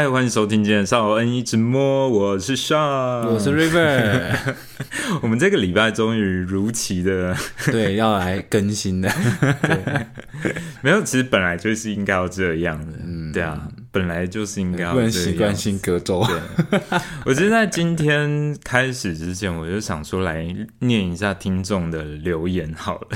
嗨，欢迎收听今天的少恩一直摸，我是 Sean，我是 River，我们这个礼拜终于如期的，对，要来更新的，没有，其实本来就是应该要这样的，嗯，对啊，本来就是应该要不能习惯性隔周。我其实，在今天开始之前，我就想说来念一下听众的留言好了。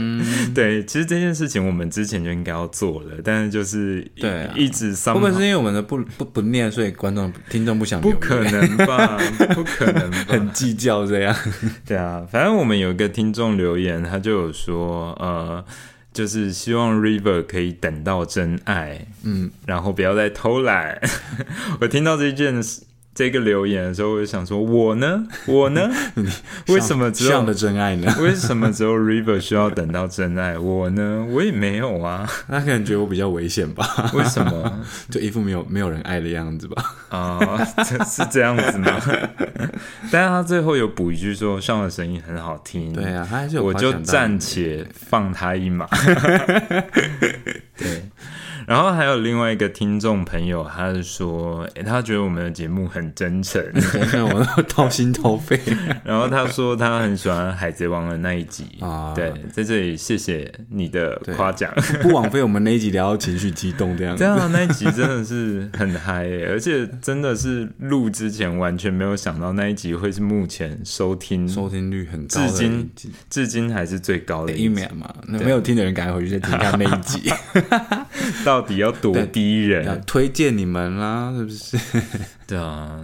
对，其实这件事情我们之前就应该要做了，但是就是对一直会不会是因为我们的不不不念，所以观众听众不想？不可能吧？不可能，很计较这样。对啊，反正我们有一个听众留言，他就有说，呃，就是希望 River 可以等到真爱，嗯，然后不要再偷懒。我听到这件事。这个留言的时候，我就想说，我呢，我呢，为什么只有的真爱呢？为什么只有 River 需要等到真爱？我呢，我也没有啊。他可能觉得我比较危险吧？为什么？就一副没有没有人爱的样子吧？啊，是这样子吗？但是他最后有补一句说，上的声音很好听。对啊，他还是我就暂且放他一马。对。然后还有另外一个听众朋友，他是说，他觉得我们的节目很真诚，我都掏心掏肺。然后他说他很喜欢《海贼王》的那一集啊，对，在这里谢谢你的夸奖，不枉费我们那一集聊到情绪激动这样。对啊那一集真的是很嗨，而且真的是录之前完全没有想到那一集会是目前收听收听率很高，至今至今还是最高的一秒嘛。那没有听的人赶快回去再听一下那一集。到底要多低人？推荐你们啦，是不是？对啊，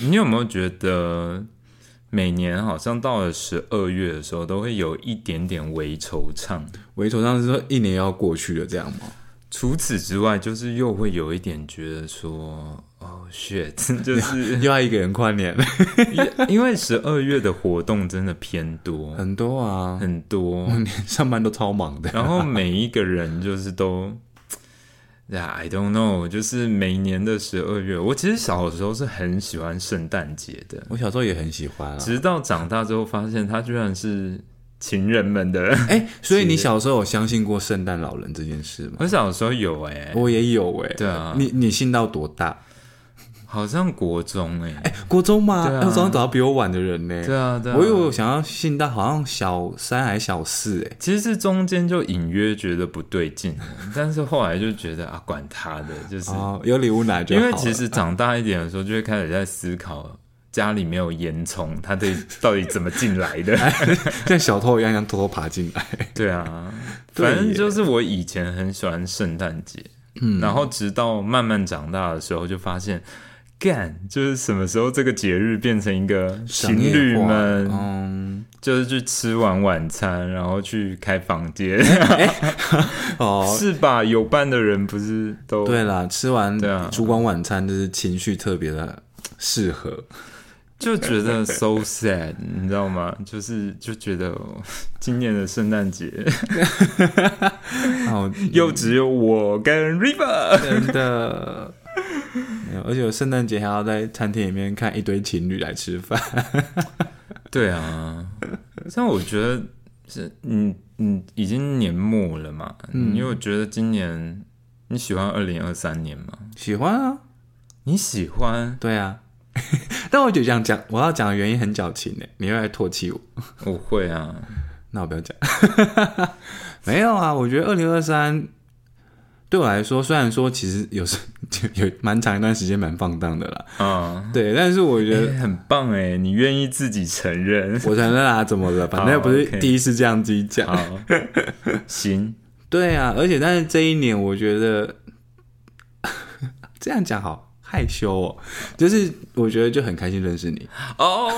你有没有觉得每年好像到了十二月的时候，都会有一点点微惆怅？微惆怅是说一年要过去了这样吗？除此之外，就是又会有一点觉得说，哦，shit，就是 又要一个人跨年了，因为十二月的活动真的偏多，很多啊，很多，上班都超忙的，然后每一个人就是都。呀，I don't know，就是每年的十二月，我其实小时候是很喜欢圣诞节的。我小时候也很喜欢，直到长大之后发现它居然是情人们的。哎，所以你小时候有相信过圣诞老人这件事吗？我小时候有哎，我也有哎。对啊，你你信到多大？好像国中哎，哎，国中吗？我早上找到比我晚的人呢。对啊，对啊。我有想要信到好像小三还小四哎，其实是中间就隐约觉得不对劲，但是后来就觉得啊，管他的，就是有礼物拿就好。因为其实长大一点的时候，就会开始在思考家里没有烟囱，他得到底怎么进来的，像小偷一样，像偷偷爬进来。对啊，反正就是我以前很喜欢圣诞节，嗯，然后直到慢慢长大的时候，就发现。干就是什么时候这个节日变成一个情侣们，嗯，就是去吃完晚餐，然后去开房间，哦，是吧？有伴的人不是都对啦，吃完烛光晚餐就是情绪特别的适合，就觉得 so sad，你知道吗？就是就觉得 今年的圣诞节，哦又只有我跟 River，真的。而且圣诞节还要在餐厅里面看一堆情侣来吃饭。对啊，像我觉得是，嗯嗯，已经年末了嘛。因为我觉得今年你喜欢二零二三年吗？喜欢啊，你喜欢？对啊。但我就这样讲，我要讲的原因很矫情呢，你又来唾弃我？我会啊，那我不要讲。没有啊，我觉得二零二三。对我来说，虽然说其实有时 有蛮长一段时间蛮放荡的啦，嗯，对，但是我觉得很棒哎，你愿意自己承认，我承认啊，怎么了？反正又不是第一次这样子讲，行，对啊，而且但是这一年我觉得这样讲好害羞哦，就是我觉得就很开心认识你。哦，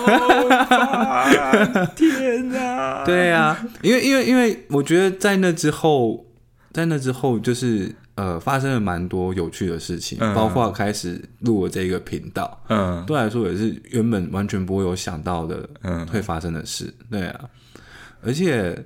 天哪，对啊，因为因为因为我觉得在那之后。在那之后，就是呃，发生了蛮多有趣的事情，包括开始录了这个频道，嗯，对来说也是原本完全不会有想到的，嗯，会发生的事，对啊，而且，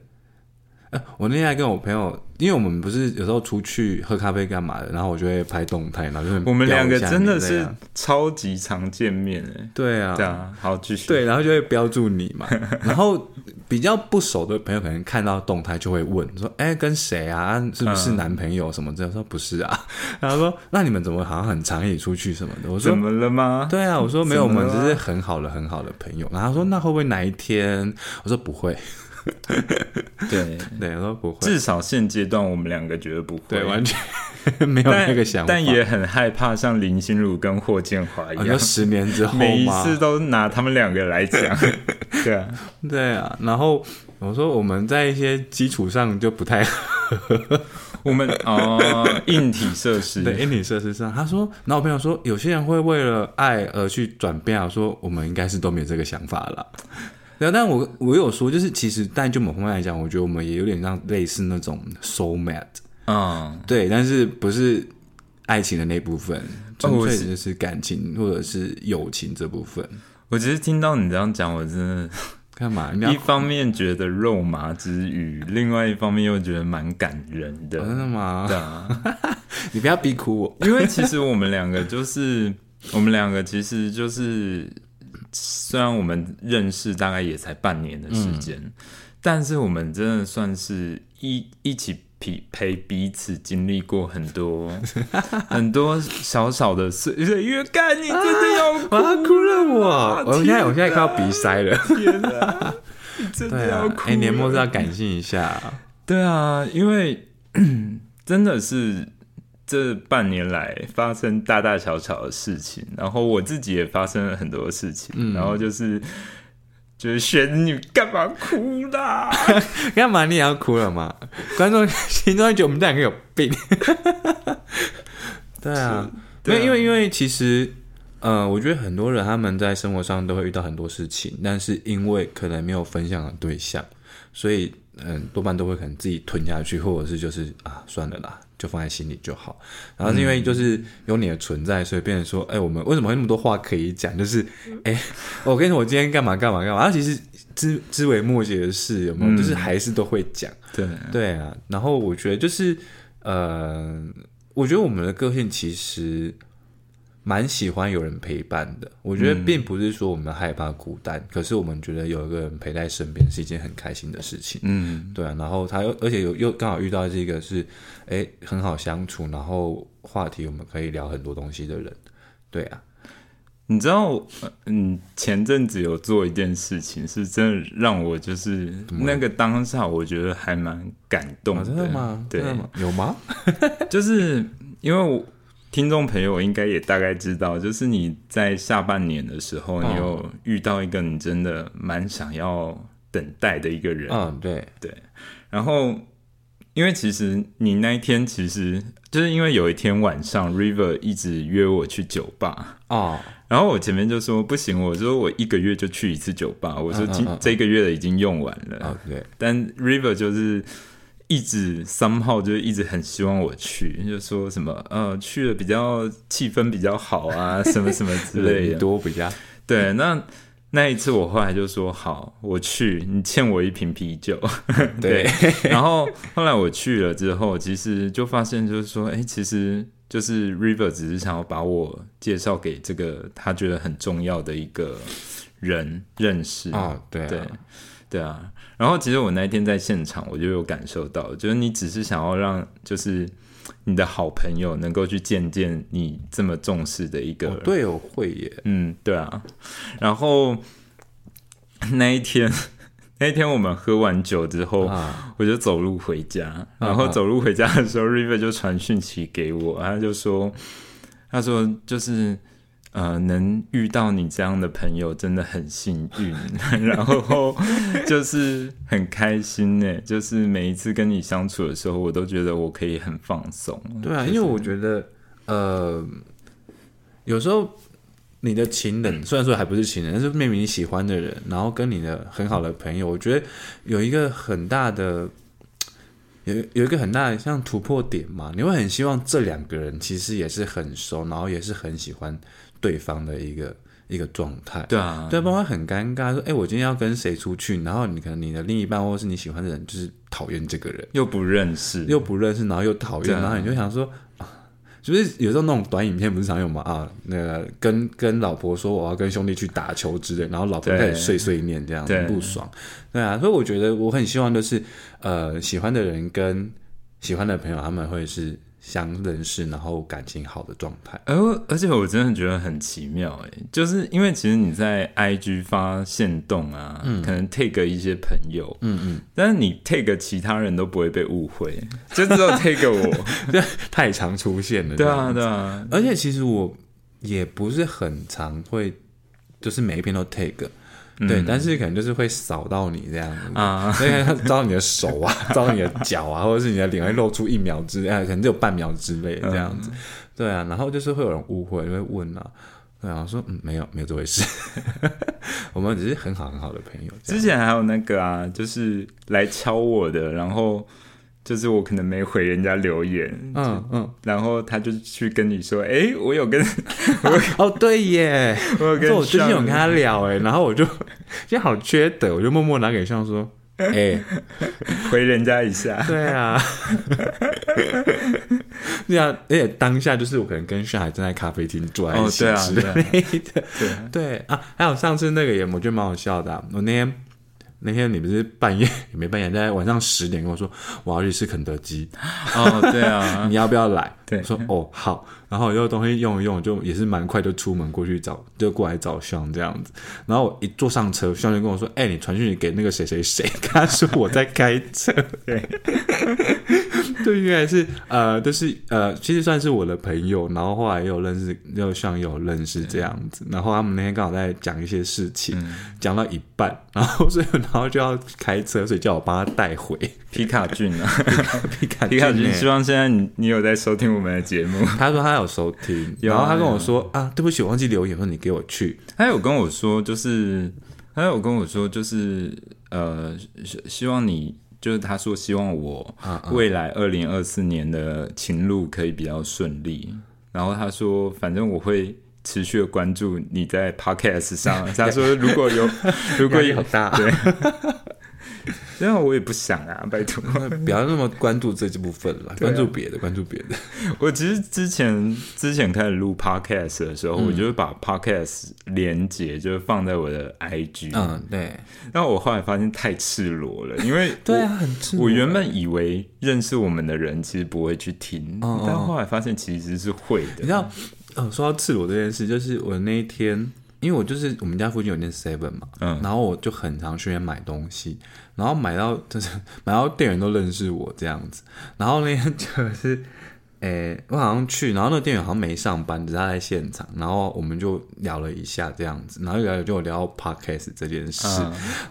我那天还跟我朋友，因为我们不是有时候出去喝咖啡干嘛的，然后我就会拍动态，然后就我们两个真的是超级常见面，哎，对啊，对啊，好继续，对，然后就会标注你嘛，然后。比较不熟的朋友，可能看到动态就会问说：“哎，跟谁啊？是不是男朋友什么的？”说不是啊，然后说：“那你们怎么好像很常一起出去什么的？”我说：“怎么了吗？”对啊，我说：“没有，我们只是很好的很好的朋友。”然后他说：“那会不会哪一天？”我说：“不会。” 对。对，我说不会，至少现阶段我们两个觉得不会，对，完全 没有那个想法，但也很害怕像林心如跟霍建华一样，十年之后每一次都拿他们两个来讲，对啊，对啊。然后我说我们在一些基础上就不太，我们哦，硬体设施，对，硬体设施上，他说，那我朋友说，有些人会为了爱而去转变，我说我们应该是都没有这个想法了。但我我有说，就是其实，但就某方面来讲，我觉得我们也有点像类似那种 soul mate，嗯，对，但是不是爱情的那部分，纯粹就是感情或者是友情这部分。我其实听到你这样讲，我真的 干嘛？一方面觉得肉麻之余，另外一方面又觉得蛮感人的。真的吗？对啊，你不要逼哭我，因为其实我们两个就是，我们两个其实就是。虽然我们认识大概也才半年的时间，但是我们真的算是一一起匹陪彼此经历过很多 很多小小的事。越干你真的要哭了，我我现在我现在快要鼻塞了。天哪，真的要哭！哎，年末是要感性一下。对啊，因为 真的是。这半年来发生大大小小的事情，然后我自己也发生了很多事情，然后就是就是轩，你干嘛哭啦？干嘛你也要哭了吗？观众 心中觉得我们两个有病。对啊，因为因为因为其实，呃，我觉得很多人他们在生活上都会遇到很多事情，但是因为可能没有分享的对象，所以嗯，多半都会可能自己吞下去，或者是就是啊，算了啦。就放在心里就好，然后是因为就是有你的存在，所以变成说，哎，我们为什么会那么多话可以讲？就是，哎，我跟你说，我今天干嘛干嘛干嘛。然后其实知知微末节的事有没有？就是还是都会讲。对对啊。然后我觉得就是，呃，我觉得我们的个性其实。蛮喜欢有人陪伴的，我觉得并不是说我们害怕孤单，可是我们觉得有一个人陪在身边是一件很开心的事情。嗯，对啊。然后他又而且又又刚好遇到这个是，哎，很好相处，然后话题我们可以聊很多东西的人。对啊，你知道，嗯，前阵子有做一件事情，是真的让我就是那个当下，我觉得还蛮感动的。真的吗？对，有吗？就是因为我。听众朋友应该也大概知道，就是你在下半年的时候，你有遇到一个你真的蛮想要等待的一个人。嗯，对对。然后，因为其实你那一天，其实就是因为有一天晚上，River 一直约我去酒吧啊。然后我前面就说不行，我说我一个月就去一次酒吧，我说今这个月的已经用完了。对。但 River 就是。一直三号就一直很希望我去，就说什么呃去了比较气氛比较好啊，什么什么之类的多比较对。那那一次我后来就说好，我去，你欠我一瓶啤酒。对。然后后来我去了之后，其实就发现就是说，哎，其实就是 River 只是想要把我介绍给这个他觉得很重要的一个人认识啊。对对对啊。然后其实我那一天在现场，我就有感受到，就是你只是想要让，就是你的好朋友能够去见见你这么重视的一个对哦，会耶，嗯，对啊。然后那一天，那一天我们喝完酒之后，我就走路回家。然后走路回家的时候，River 就传讯息给我，他就说，他说就是。呃，能遇到你这样的朋友真的很幸运，然后就是很开心呢。就是每一次跟你相处的时候，我都觉得我可以很放松。对啊，因为我觉得，呃，有时候你的情人虽然说还不是情人，但是明明你喜欢的人，然后跟你的很好的朋友，我觉得有一个很大的，有有一个很大的像突破点嘛。你会很希望这两个人其实也是很熟，然后也是很喜欢。对方的一个一个状态，对啊，对方会很尴尬，说：“哎，我今天要跟谁出去？”然后你可能你的另一半或是你喜欢的人，就是讨厌这个人，又不认识，又不认识，然后又讨厌，然后你就想说：“啊，就是有时候那种短影片不是常有吗？啊，那个跟跟老婆说我要跟兄弟去打球之类，然后老婆开始碎碎念这样子不爽，对啊，所以我觉得我很希望就是呃喜欢的人跟喜欢的朋友他们会是。相认识，然后感情好的状态，而而且我真的觉得很奇妙哎，就是因为其实你在 IG 发现动啊，可能 take 一些朋友，嗯嗯，但是你 take 其他人都不会被误会，就只有 take 我，太常出现了，对啊对啊，而且其实我也不是很常会，就是每一篇都 take。对，但是可能就是会扫到你这样子啊，所以他照你的手啊，照你的脚啊，或者是你的脸会露出一秒之，啊，可能只有半秒之类这样子。对啊，然后就是会有人误会，会问啊，对啊，说嗯，没有，没有这回事，我们只是很好很好的朋友。之前还有那个啊，就是来敲我的，然后。就是我可能没回人家留言，嗯嗯，然后他就去跟你说，哎，我有跟，我哦对耶，我有跟，我最近有跟他聊哎，然后我就 今天好缺德，我就默默拿给向说，哎，回人家一下，对啊，对啊，而且当下就是我可能跟上海正在咖啡厅坐在一起之类的，对对啊，还有上次那个也我觉得蛮好笑的，我那天。那天你不是半夜也没半夜，在晚上十点跟我说我要去吃肯德基。哦，对啊，你要不要来？对，说哦好，然后有东西用一用，就也是蛮快就出门过去找，就过来找香这样子。然后我一坐上车，香就跟我说：“哎，你传讯息给那个谁谁谁，跟他说我在开车。”对。对，应该是呃，就是呃，其实算是我的朋友，然后后来又认识，又像有认识这样子。然后他们那天刚好在讲一些事情，讲到一半，然后所以然后就要开车，所以叫我帮他带回皮卡俊啊，皮卡 皮卡俊。希望现在你你有在收听我们的节目。他说他有收听，然后他跟我说啊，对不起，我忘记留言，说你给我去。他有跟我说，就是他有跟我说，就是呃，希望你。就是他说希望我未来二零二四年的情路可以比较顺利，然后他说反正我会持续的关注你在 Podcast 上。他说如果有 如果有大对。因为我也不想啊，拜托，不要那么关注这这部分了，关注别的，关注别的。我其实之前之前开始录 podcast 的时候，我就会把 podcast 连接就是放在我的 IG。嗯，对。但我后来发现太赤裸了，因为对啊，很赤裸。我原本以为认识我们的人其实不会去听，但后来发现其实是会的。你知道，呃，说到赤裸这件事，就是我那一天。因为我就是我们家附近有间 seven 嘛，嗯，然后我就很常去那边买东西，然后买到就是买到店员都认识我这样子，然后那天就是，诶，我好像去，然后那个店员好像没上班，只是他在现场，然后我们就聊了一下这样子，然后聊就聊到 podcast 这件事，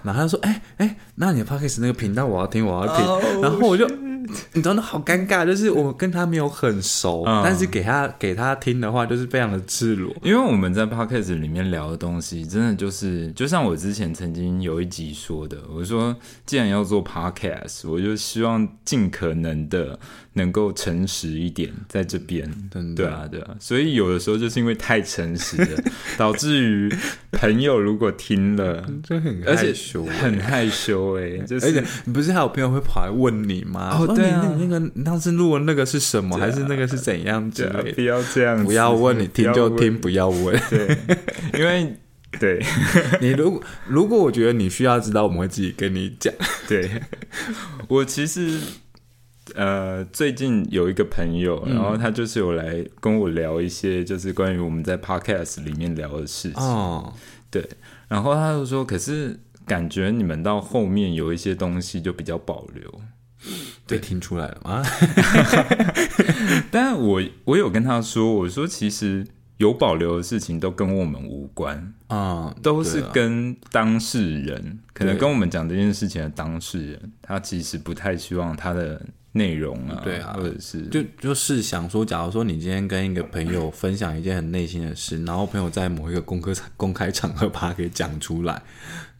然后他说，哎哎，那你的 podcast 那个频道我要听，我要听，然后我就。你真的好尴尬，就是我跟他没有很熟，但是给他给他听的话，就是非常的赤裸。因为我们在 podcast 里面聊的东西，真的就是就像我之前曾经有一集说的，我说既然要做 podcast，我就希望尽可能的。能够诚实一点，在这边，对啊，对啊，所以有的时候就是因为太诚实了，导致于朋友如果听了，就很害羞，很害羞哎，就是而且不是还有朋友会跑来问你吗？哦，对啊，那个当时录的那个是什么，还是那个是怎样之类的？不要这样，不要问你听就听，不要问，对，因为对。你如果如果我觉得你需要知道，我们会自己跟你讲。对。我其实。呃，最近有一个朋友，然后他就是有来跟我聊一些，就是关于我们在 podcast 里面聊的事情。哦，对，然后他就说，可是感觉你们到后面有一些东西就比较保留，对，听出来了吗？但我我有跟他说，我说其实有保留的事情都跟我们无关啊，都是跟当事人，可能跟我们讲这件事情的当事人，他其实不太希望他的。内容啊，对啊，或者是就就是想说，假如说你今天跟一个朋友分享一件很内心的事，然后朋友在某一个公开公开场合把它给讲出来，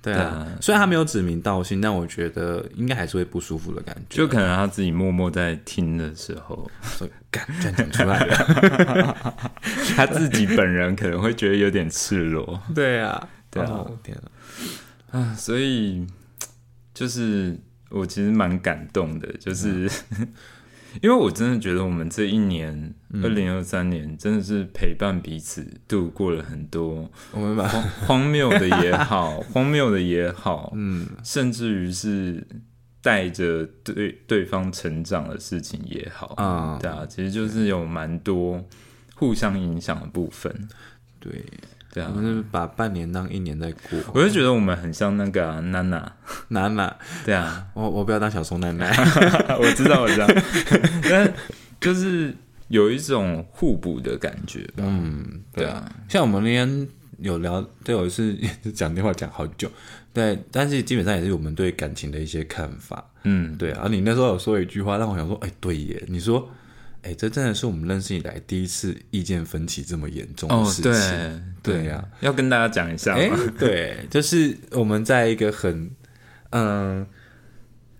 对啊，虽然他没有指名道姓，但我觉得应该还是会不舒服的感觉。就可能他自己默默在听的时候，敢讲出来了，他自己本人可能会觉得有点赤裸。对啊，对啊，天啊，啊，所以就是。我其实蛮感动的，就是 因为我真的觉得我们这一年二零二三年真的是陪伴彼此度过了很多，我们把 荒谬的也好，荒谬的也好，嗯，甚至于是带着对对方成长的事情也好，啊，对啊，其实就是有蛮多互相影响的部分，对。对啊，我们是把半年当一年在过。我就觉得我们很像那个娜娜，娜娜。对啊，我我不要当小松奶奶。我知道，我知道。但就是有一种互补的感觉。嗯，对啊。像我们那天有聊，对我是 讲电话讲好久。对，但是基本上也是我们对感情的一些看法。嗯，对啊。你那时候有说一句话，让我想说，哎，对耶。你说。哎，这真的是我们认识以来第一次意见分歧这么严重的事情。对呀，要跟大家讲一下。哎，对，就是我们在一个很嗯，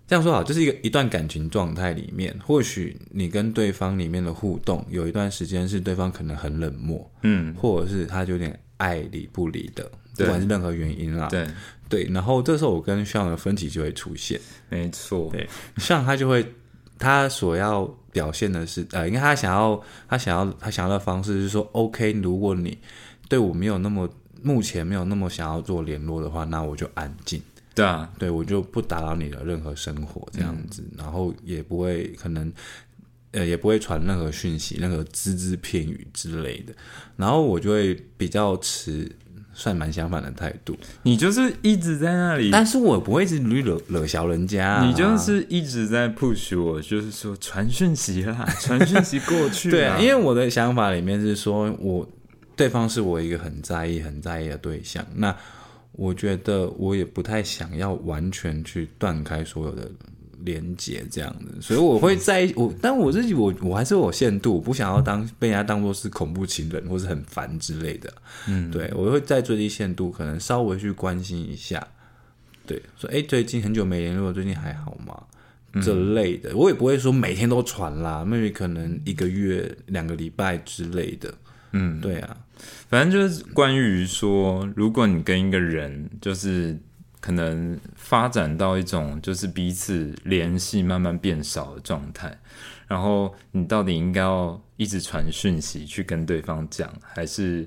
这样说好，就是一个一段感情状态里面，或许你跟对方里面的互动有一段时间是对方可能很冷漠，嗯，或者是他有点爱理不理的，不管是任何原因啦，对对。然后这时候我跟向的分歧就会出现，没错，对，像他就会。他所要表现的是，呃，因为他想要，他想要，他想要的方式是说，OK，如果你对我没有那么，目前没有那么想要做联络的话，那我就安静。对啊，对我就不打扰你的任何生活，这样子，然后也不会可能，呃，也不会传任何讯息，任何只字片语之类的，然后我就会比较持。算蛮相反的态度，你就是一直在那里，但是我不会一直惹惹小人家，你就是一直在 push 我，就是说传讯息啦，传讯息过去。对啊，因为我的想法里面是说，我对方是我一个很在意、很在意的对象，那我觉得我也不太想要完全去断开所有的。连接这样子，所以我会在我，但我自己我我还是有限度，不想要当被人家当做是恐怖情人或是很烦之类的。嗯，对我会在最低限度，可能稍微去关心一下，对，说哎，最近很久没联络，最近还好吗？这类的，我也不会说每天都传啦，maybe 可能一个月、两个礼拜之类的。嗯，对啊，反正就是关于说，如果你跟一个人就是。可能发展到一种就是彼此联系慢慢变少的状态，然后你到底应该要一直传讯息去跟对方讲，还是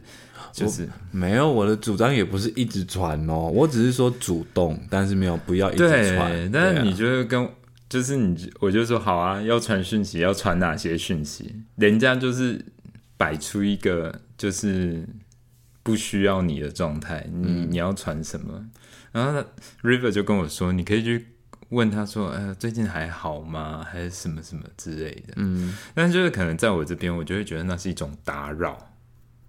就是没有？我的主张也不是一直传哦，我只是说主动，但是没有不要一直传。但是你就是跟就是你，我就说好啊，要传讯息，要传哪些讯息？人家就是摆出一个就是不需要你的状态，你你要传什么？然后 River 就跟我说：“你可以去问他说，呃，最近还好吗？还是什么什么之类的。”嗯，但就是可能在我这边，我就会觉得那是一种打扰。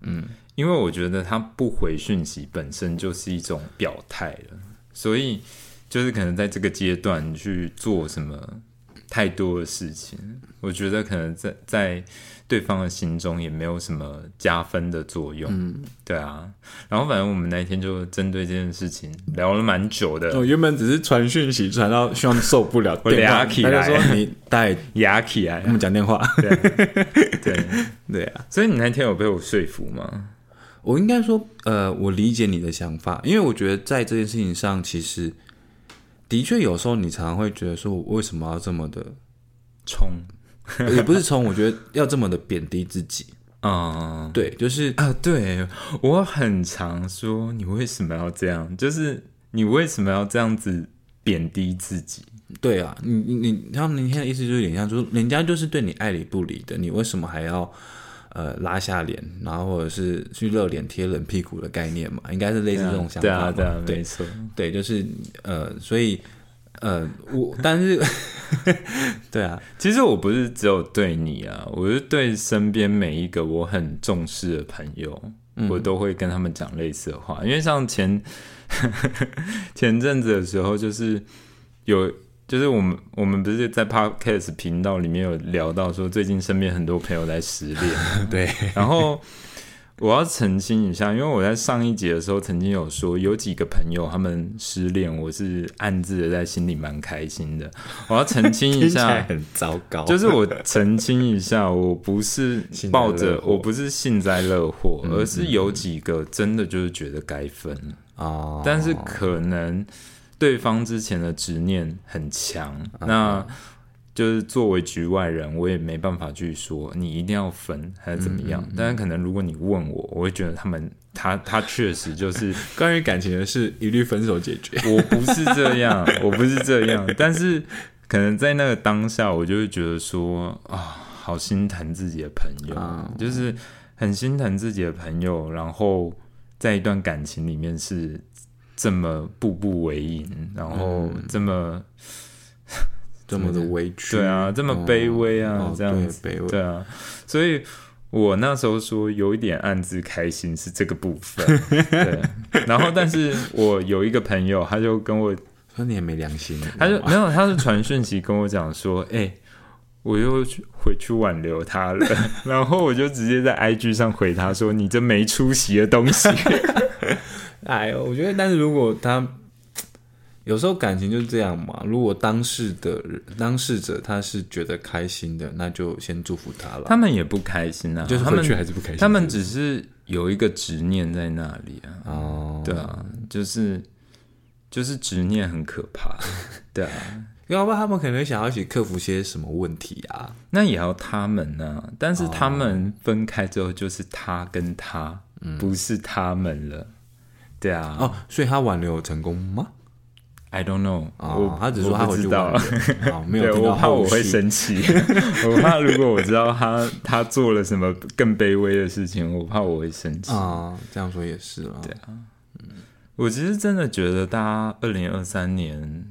嗯，因为我觉得他不回讯息本身就是一种表态了，所以就是可能在这个阶段去做什么太多的事情，我觉得可能在在。对方的心中也没有什么加分的作用，嗯，对啊。然后反正我们那一天就针对这件事情聊了蛮久的。我原本只是传讯息传到希望受不了，我哑起来，他就说你带牙起来，我们讲电话。对 对对啊！所以你那天有被我说服吗？我应该说，呃，我理解你的想法，因为我觉得在这件事情上，其实的确有时候你常常会觉得说，我为什么要这么的冲？也不是冲我觉得要这么的贬低自己嗯，对，就是啊，对我很常说你为什么要这样，就是你为什么要这样子贬低自己？对啊，你你你，他们那天的意思就是有点像说，人家就是对你爱理不理的，你为什么还要呃拉下脸，然后或者是去热脸贴冷屁股的概念嘛？应该是类似这种想法，对啊，对啊，没错，对，就是呃，所以。呃，我但是，对啊，其实我不是只有对你啊，我是对身边每一个我很重视的朋友，我都会跟他们讲类似的话。因为像前 前阵子的时候，就是有，就是我们我们不是在 Podcast 频道里面有聊到说，最近身边很多朋友在失恋，对，然后。我要澄清一下，因为我在上一节的时候曾经有说，有几个朋友他们失恋，我是暗自的在心里蛮开心的。我要澄清一下，很糟糕。就是我澄清一下，我不是抱着，我不是幸灾乐祸，而是有几个真的就是觉得该分啊，但是可能对方之前的执念很强，那就是作为局外人，我也没办法去说你一定要分还是怎么样。但是可能如果你问我，我会觉得他们他他确实就是关于感情的事，一律分手解决。我不是这样，我不是这样。但是可能在那个当下，我就会觉得说啊，好心疼自己的朋友，就是很心疼自己的朋友，然后在一段感情里面是这么步步为营，然后这么。这么的委屈，对啊，这么卑微啊，这样子，对啊，所以我那时候说有一点暗自开心是这个部分，对。然后，但是我有一个朋友，他就跟我说你也没良心，他就没有，他是传讯息跟我讲说，哎，我又回去挽留他了，然后我就直接在 IG 上回他说，你这没出息的东西。哎呦，我觉得，但是如果他。有时候感情就是这样嘛。如果当事的当事者他是觉得开心的，那就先祝福他了。他们也不开心啊，就是他们还是不开心。他们只是有一个执念在那里啊。哦，对啊，就是就是执念很可怕。对啊，要不然他们可能想要一起克服些什么问题啊？那也要他们呢。但是他们分开之后，就是他跟他，不是他们了。对啊。哦，所以他挽留成功吗？I don't know，我他只说他不知道，没有我怕我会生气，我怕如果我知道他他做了什么更卑微的事情，我怕我会生气。啊。这样说也是啊，对啊，嗯，我其实真的觉得大家二零二三年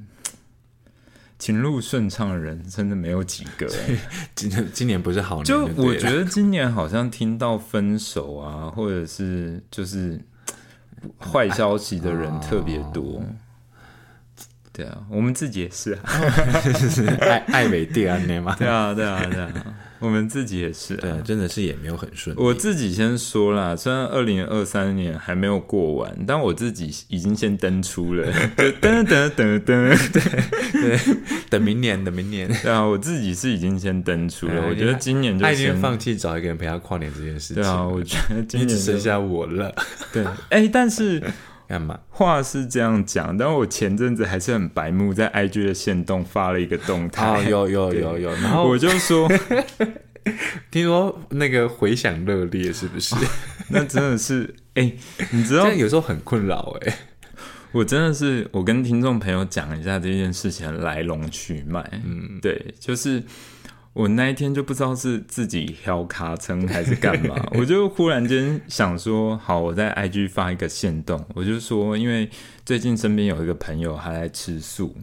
情路顺畅的人真的没有几个，今今年不是好年，就我觉得今年好像听到分手啊，或者是就是坏消息的人特别多。对啊，我们自己也是啊，爱爱美第二年嘛。对啊，对啊，对啊，我们自己也是。对，真的是也没有很顺。我自己先说啦，虽然二零二三年还没有过完，但我自己已经先登出了。噔噔噔噔，对对，等明年，等明年。对啊，我自己是已经先登出了。我觉得今年就先放弃找一个人陪他跨年这件事情。对啊，我觉得今年只剩下我了。对，哎，但是。干嘛？话是这样讲，但我前阵子还是很白目，在 IG 的线动发了一个动态，有有有有，然后我就说，听说那个回响热烈，是不是？那真的是，哎，你知道，有时候很困扰，哎，我真的是，我跟听众朋友讲一下这件事情的来龙去脉，嗯，对，就是。我那一天就不知道是自己挑卡称 还是干嘛，我就忽然间想说，好，我在 IG 发一个线动，我就说，因为最近身边有一个朋友还在吃素，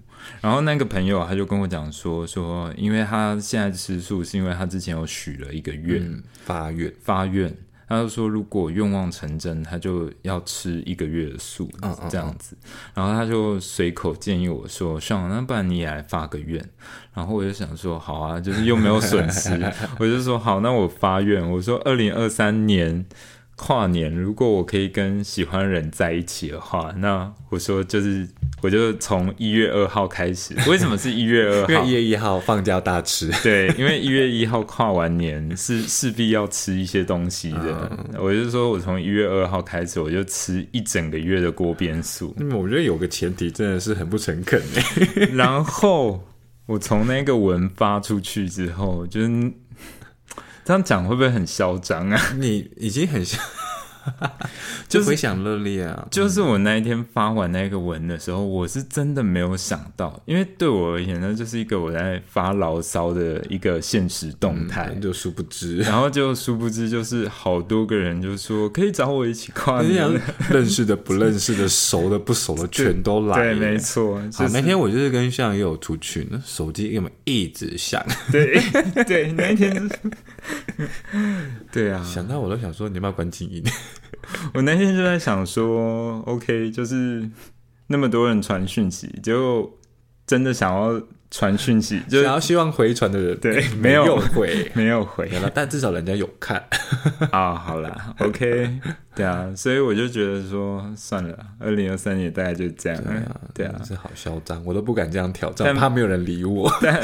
然后那个朋友他就跟我讲说，说因为他现在吃素是因为他之前有许了一个愿，发愿发愿。他就说，如果愿望成真，他就要吃一个月的素，这样子。然后他就随口建议我说：“上，那不然你也来发个愿。”然后我就想说：“好啊，就是又没有损失。”我就说：“好，那我发愿。”我说：“二零二三年。”跨年，如果我可以跟喜欢的人在一起的话，那我说就是，我就从一月二号开始。为什么是一月二号？因为一月一号放假大吃。对，因为一月一号跨完年是势必要吃一些东西的。我就说我从一月二号开始，我就吃一整个月的锅边素。那么我觉得有个前提真的是很不诚恳 然后我从那个文发出去之后，就是。这样讲会不会很嚣张啊？你已经很嚣。就回想热烈啊！就是我那一天发完那个文的时候，我是真的没有想到，因为对我而言，那就是一个我在发牢骚的一个现实动态，就殊不知，然后就殊不知，就是好多个人就说可以找我一起跨年，认识的、不认识的、熟的、不熟的，全都来。对，没错。好，那天我就是跟向也有出去，那手机有没有一直响？对对，那一天，对啊，想到我都想说，你要不要关静音？我那天就在想说，OK，就是那么多人传讯息，就真的想要传讯息，就想要希望回传的人，对，没有回，没有回。了，但至少人家有看。啊。好啦 o k 对啊，所以我就觉得说，算了，二零二三年大概就这样，对啊，是好嚣张，我都不敢这样挑战，怕没有人理我，但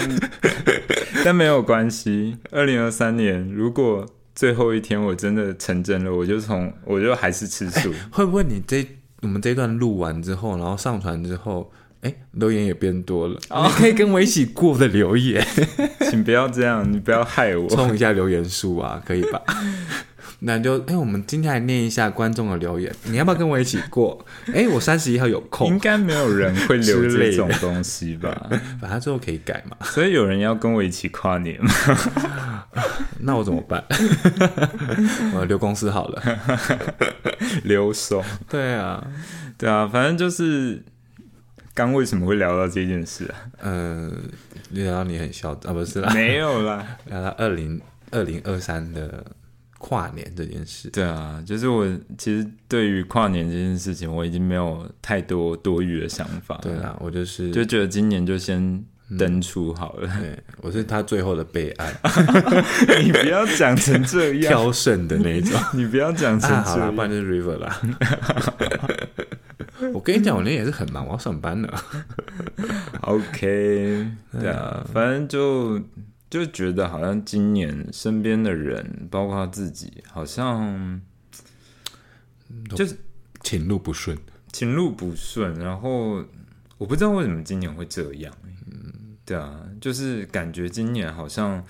但没有关系，二零二三年如果。最后一天我真的成真了，我就从我就还是吃素。会不会你这我们这段录完之后，然后上传之后，哎，留言也变多了，你可以跟我一起过的留言，请不要这样，你不要害我，冲一下留言数啊，可以吧？那就哎，我们今天来念一下观众的留言，你要不要跟我一起过？哎，我三十一号有空，应该没有人会留这种东西吧？反正最后可以改嘛。所以有人要跟我一起跨年吗？那我怎么办？我留公司好了，留守。对啊，对啊，反正就是刚为什么会聊到这件事啊？呃，聊到你很嚣张啊，不是啦，没有啦，聊到二零二零二三的。跨年这件事，对啊，就是我其实对于跨年这件事情，我已经没有太多多余的想法。对啊，我就是就觉得今年就先登出好了。对，我是他最后的备案。你不要讲成这样，挑剩的那种。你不要讲成这样，不然就是 River 啦。我跟你讲，我那也是很忙，我要上班了。OK，对啊，反正就。就觉得好像今年身边的人，包括自己，好像就是情路不顺，情路不顺。然后我不知道为什么今年会这样。嗯，对啊，就是感觉今年好像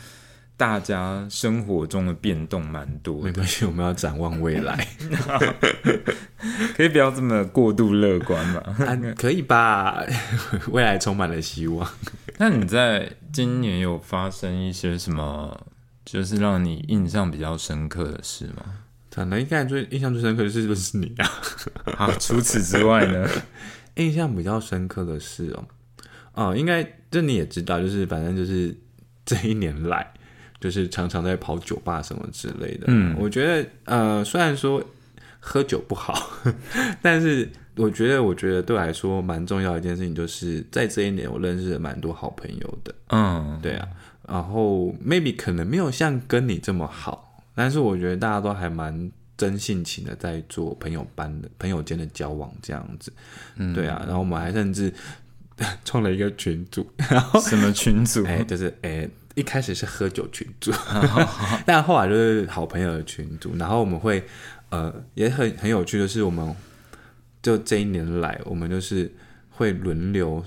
大家生活中的变动蛮多。没关系，我们要展望未来，可以不要这么过度乐观嘛？可以吧？未来充满了希望。那你在今年有发生一些什么，就是让你印象比较深刻的事吗？可能应该最印象最深刻的事就是你啊。好，除此之外呢？印象比较深刻的事哦，哦，应该这你也知道，就是反正就是这一年来，就是常常在跑酒吧什么之类的。嗯，我觉得呃，虽然说喝酒不好，但是。我觉得，我觉得对我来说蛮重要的一件事情，就是在这一年我认识了蛮多好朋友的。嗯，对啊。然后 maybe 可能没有像跟你这么好，但是我觉得大家都还蛮真性情的，在做朋友般的朋友间的交往这样子。嗯，对啊。然后我们还甚至 创了一个群组，然后什么群组？哎，就是哎，一开始是喝酒群组，但后来就是好朋友的群组。然后我们会呃，也很很有趣的是我们。就这一年来，我们就是会轮流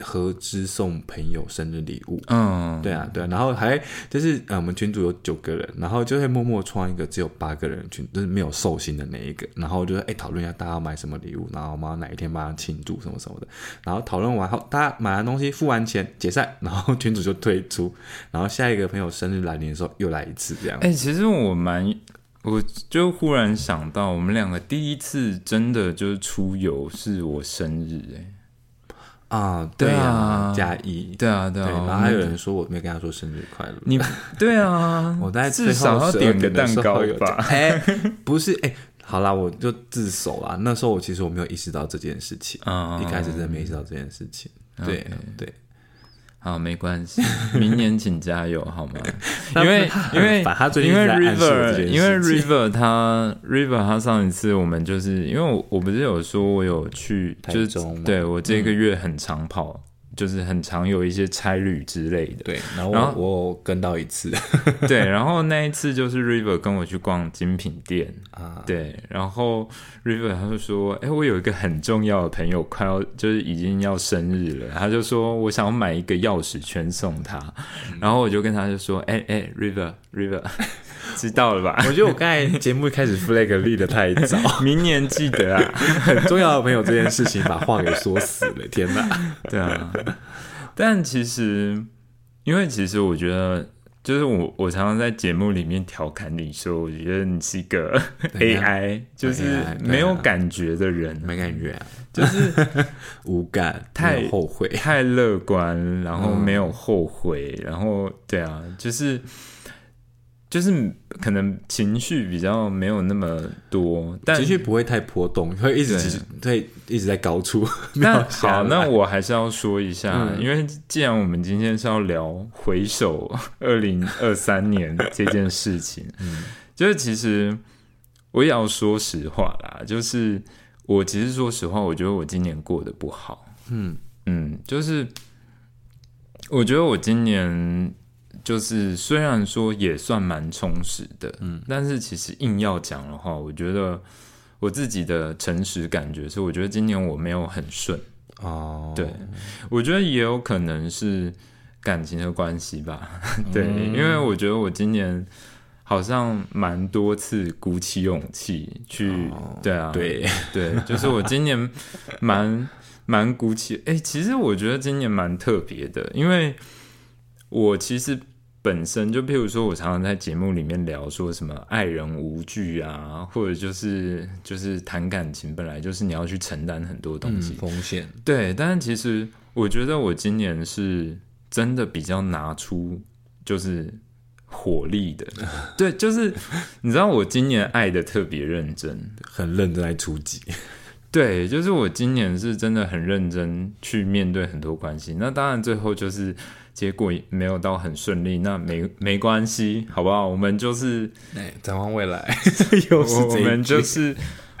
合资送朋友生日礼物。嗯，对啊，对啊。然后还就是呃，我们群主有九个人，然后就会默默创一个只有八个人群，就是没有寿星的那一个。然后就是哎，讨论一下大家要买什么礼物，然后我们要哪一天帮他庆祝什么什么的。然后讨论完后，大家买完东西付完钱解散，然后群主就退出。然后下一个朋友生日来临的时候又来一次这样。哎，其实我蛮。我就忽然想到，我们两个第一次真的就是出游是我生日哎啊，对啊，加一，对啊，对啊，然后还有人说我没跟他说生日快乐，你 对啊，我在至少要点个蛋糕吧？哎，不是哎，好啦，我就自首啦。那时候我其实我没有意识到这件事情，一开始真的没意识到这件事情，对对。好，没关系，明年请加油好吗？因为因为因为 River，因为 River 他 River 他上一次我们就是因为我我不是有说我有去就是对我这个月很长跑。就是很常有一些差旅之类的，对。然后我跟到一次，对。然后那一次就是 River 跟我去逛精品店啊，对。然后 River 他就说：“哎，我有一个很重要的朋友快要就是已经要生日了，他就说我想要买一个钥匙圈送他。”然后我就跟他就说：“哎哎，River River。” 知道了吧？我觉得我刚才节目一开始 flag 立的太早，明年记得啊，很重要的朋友这件事情把话给说死了，天哪！对啊，但其实，因为其实我觉得，就是我我常常在节目里面调侃你说，我觉得你是一个 AI，就是没有感觉的人，没感觉啊，就是无感，太后悔，太乐观，然后没有后悔，然后对啊，就是。就是可能情绪比较没有那么多，但情绪不会太波动，会一直在一直在高处。那好，那我还是要说一下，因为既然我们今天是要聊回首 二零二三年这件事情，嗯，就是其实我也要说实话啦，就是我其实说实话，我觉得我今年过得不好，嗯嗯，就是我觉得我今年。就是虽然说也算蛮充实的，嗯，但是其实硬要讲的话，我觉得我自己的诚实感觉是，我觉得今年我没有很顺哦，对，我觉得也有可能是感情的关系吧。对，因为我觉得我今年好像蛮多次鼓起勇气去，对啊，对对，就是我今年蛮蛮鼓起。哎，其实我觉得今年蛮特别的，因为我其实。本身就，譬如说，我常常在节目里面聊说什么爱人无惧啊，或者就是就是谈感情，本来就是你要去承担很多东西风险。对，但是其实我觉得我今年是真的比较拿出就是火力的。对，就是你知道我今年爱的特别认真，很认真来出击。对，就是我今年是真的很认真去面对很多关系。那当然最后就是。结果没有到很顺利，那没没关系，好不好？我们就是展望未来，又是我们就是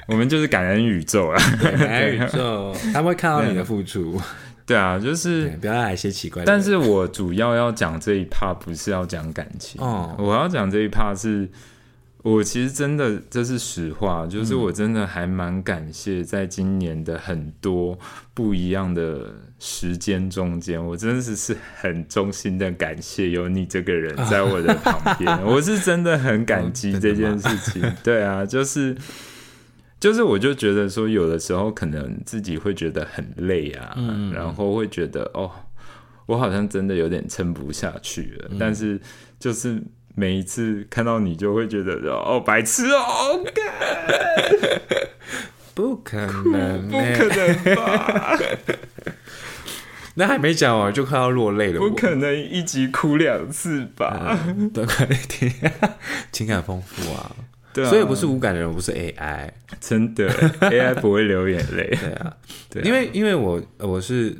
我们就是感恩宇宙啊，感恩宇宙，他会看到你的付出。对啊，就是不要来一些奇怪。但是我主要要讲这一 part 不是要讲感情，哦，我要讲这一 part 是。我其实真的，这是实话，就是我真的还蛮感谢，在今年的很多不一样的时间中间，我真的是是很衷心的感谢有你这个人在我的旁边，我是真的很感激这件事情。对啊，就是就是，我就觉得说，有的时候可能自己会觉得很累啊，然后会觉得哦，我好像真的有点撑不下去了，但是就是。每一次看到你，就会觉得哦，白痴哦，不可能，不可能吧？那还没讲完，就快要落泪了。不可能一集哭两次吧？多快一点，情感丰富啊！对啊，所以不是无感的人，不是 AI，真的 AI 不会流眼泪。对啊，对，因为因为我我是。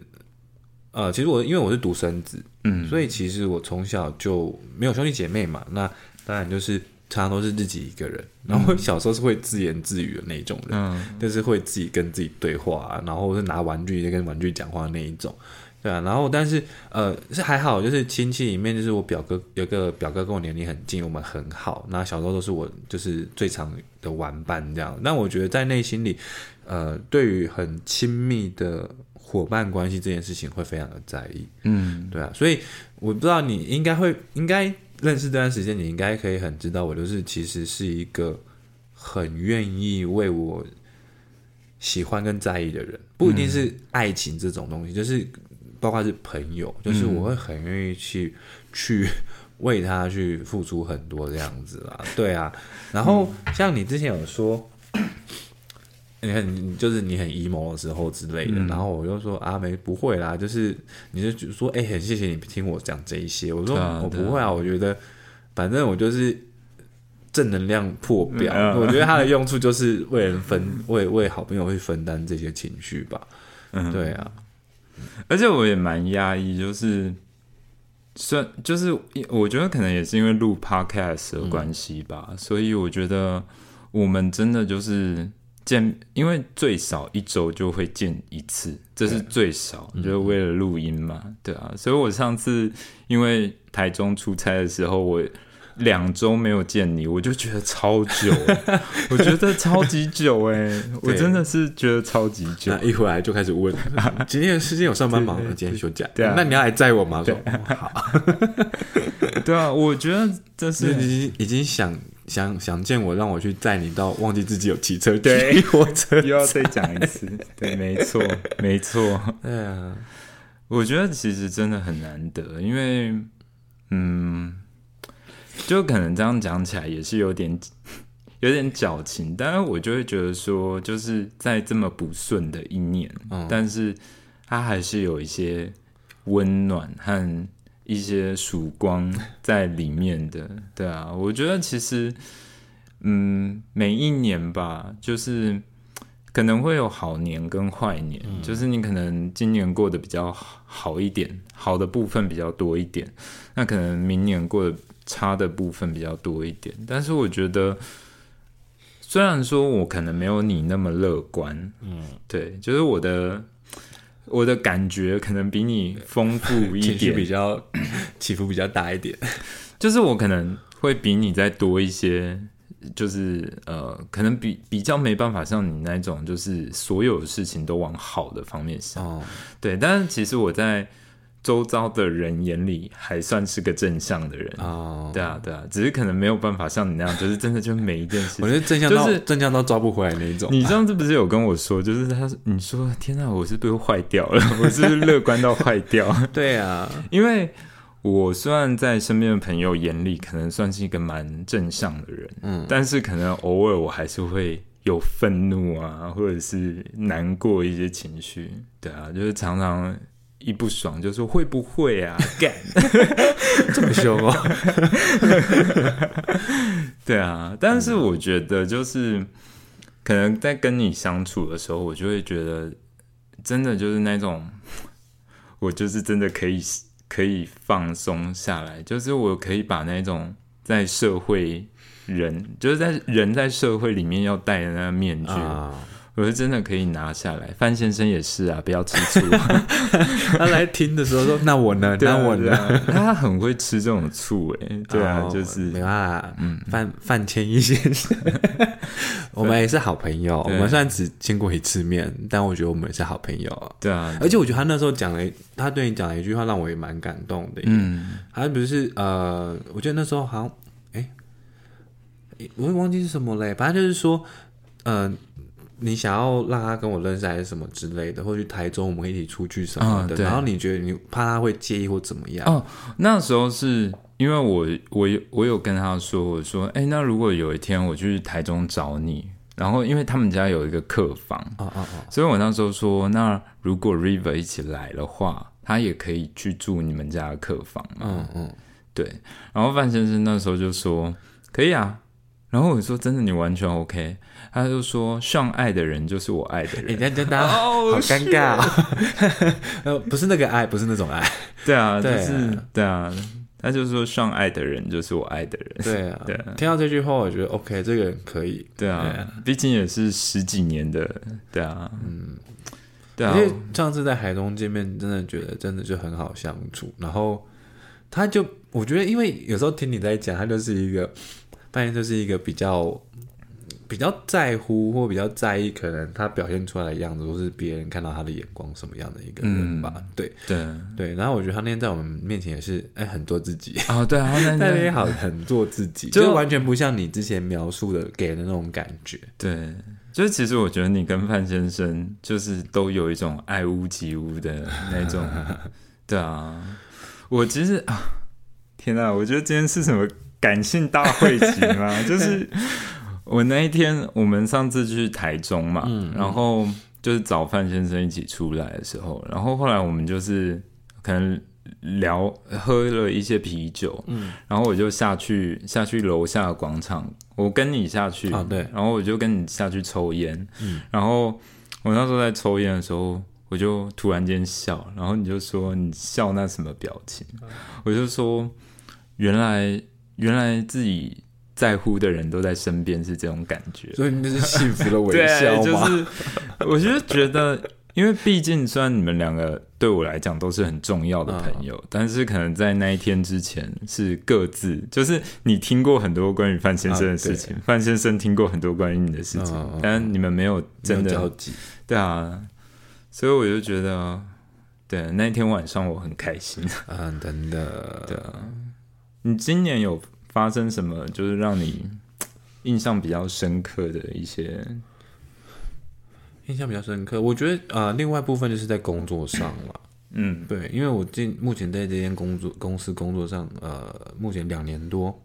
呃，其实我因为我是独生子，嗯，所以其实我从小就没有兄弟姐妹嘛，那当然就是常常都是自己一个人。然后小时候是会自言自语的那种人，嗯，就是会自己跟自己对话，然后是拿玩具在跟玩具讲话那一种，对啊。然后但是呃是还好，就是亲戚里面就是我表哥有个表哥跟我年龄很近，我们很好。那小时候都是我就是最常的玩伴这样。那我觉得在内心里，呃，对于很亲密的。伙伴关系这件事情会非常的在意，嗯，对啊，所以我不知道你应该会应该认识这段时间，你应该可以很知道我就是其实是一个很愿意为我喜欢跟在意的人，不一定是爱情这种东西，就是包括是朋友，就是我会很愿意去去为他去付出很多这样子啦，对啊，然后像你之前有说。你看，你就是你很 emo 的时候之类的，然后我就说阿梅不会啦，就是你就说哎，很谢谢你听我讲这一些。我说我不会啊，我觉得反正我就是正能量破表。我觉得它的用处就是为人分，为为好朋友去分担这些情绪吧。嗯，对啊。而且我也蛮压抑，就是算就是我觉得可能也是因为录 podcast 的关系吧，所以我觉得我们真的就是。见，因为最少一周就会见一次，这是最少，就是为了录音嘛，对啊。所以我上次因为台中出差的时候，我两周没有见你，我就觉得超久，我觉得超级久哎，我真的是觉得超级久。一回来就开始问，今天时间有上班忙，今天休假，对啊，那你要来载我吗？说好，对啊，我觉得这是 已经已经想。想想见我，让我去载你到忘记自己有骑车，对，火车。又要再讲一次，对，没错，没错，对啊，我觉得其实真的很难得，因为，嗯，就可能这样讲起来也是有点有点矫情，但是我就会觉得说，就是在这么不顺的一年，但是它还是有一些温暖和。一些曙光 在里面的，对啊，我觉得其实，嗯，每一年吧，就是可能会有好年跟坏年，就是你可能今年过得比较好一点，好的部分比较多一点，那可能明年过得差的部分比较多一点。但是我觉得，虽然说我可能没有你那么乐观，嗯，对，就是我的。我的感觉可能比你丰富一 点，比较 起伏比较大一点。就是我可能会比你再多一些就是呃，可能比比较没办法像你那种，就是所有事情都往好的方面想。哦，对，但是其实我在周遭的人眼里还算是个正向的人。哦，对啊，对啊，只是可能没有办法像你那样，就是真的就每一件事，我觉得正向就是正向到抓不回来那一种。你上次不是有跟我说，就是他你说天哪，我是不是坏掉了？我是乐观到坏掉？对啊，因为。我虽然在身边的朋友眼里可能算是一个蛮正向的人，嗯，但是可能偶尔我还是会有愤怒啊，或者是难过一些情绪，对啊，就是常常一不爽就说会不会啊，干 这么凶哦，对啊，但是我觉得就是可能在跟你相处的时候，我就会觉得真的就是那种，我就是真的可以。可以放松下来，就是我可以把那种在社会人，就是在人在社会里面要戴的那个面具。我是真的可以拿下来，范先生也是啊，不要吃醋。他来听的时候说：“那我呢？那我呢？”他很会吃这种醋哎，对啊，就是没办法。嗯，范范千一先生，我们也是好朋友。我们虽然只见过一次面，但我觉得我们也是好朋友。对啊，而且我觉得他那时候讲了，他对你讲了一句话，让我也蛮感动的。嗯，他不是呃，我觉得那时候好像哎，我会忘记是什么嘞。反正就是说，嗯。你想要让他跟我认识还是什么之类的，或去台中我们一起出去什么的，然后你觉得你怕他会介意或怎么样？哦，那时候是因为我我我有跟他说，我说，哎，那如果有一天我去台中找你，然后因为他们家有一个客房，啊啊啊，所以我那时候说，那如果 River 一起来的话，他也可以去住你们家的客房，嗯嗯，对。然后范先生那时候就说可以啊，然后我说真的，你完全 OK。他就说：“上爱的人就是我爱的人。”哎，真的好尴尬啊！呃，不是那个爱，不是那种爱。对啊，就是对啊。他就说：“上爱的人就是我爱的人。”对啊，对。听到这句话，我觉得 OK，这个可以。对啊，毕竟也是十几年的。对啊，嗯，对啊。因为上次在海东见面，真的觉得真的就很好相处。然后他就，我觉得，因为有时候听你在讲，他就是一个，发现就是一个比较。比较在乎或比较在意，可能他表现出来的样子，都是别人看到他的眼光什么样的一个人吧？对对对。然后我觉得他那天在我们面前也是，哎，很做自己啊。对啊，那边好，很做自己，就是完全不像你之前描述的给的那种感觉。对，就是其实我觉得你跟范先生就是都有一种爱屋及乌的那种。对啊，我其实啊，天哪，我觉得今天是什么感性大会集吗？就是。我那一天，我们上次去台中嘛，然后就是找范先生一起出来的时候，然后后来我们就是可能聊喝了一些啤酒，嗯，然后我就下去下去楼下广场，我跟你下去啊，对，然后我就跟你下去抽烟，嗯，然后我那时候在抽烟的时候，我就突然间笑，然后你就说你笑那什么表情？我就说原来原来自己。在乎的人都在身边，是这种感觉，所以那是幸福的微笑吗？就是，我就觉得，因为毕竟虽然你们两个对我来讲都是很重要的朋友，但是可能在那一天之前是各自，就是你听过很多关于范先生的事情，范先生听过很多关于你的事情，但你们没有真的交集。对啊，所以我就觉得，对那一天晚上我很开心。嗯，真的。对啊，你今年有？发生什么就是让你印象比较深刻的一些印象比较深刻？我觉得呃，另外部分就是在工作上了。嗯，对，因为我进目前在这间工作公司工作上，呃，目前两年多。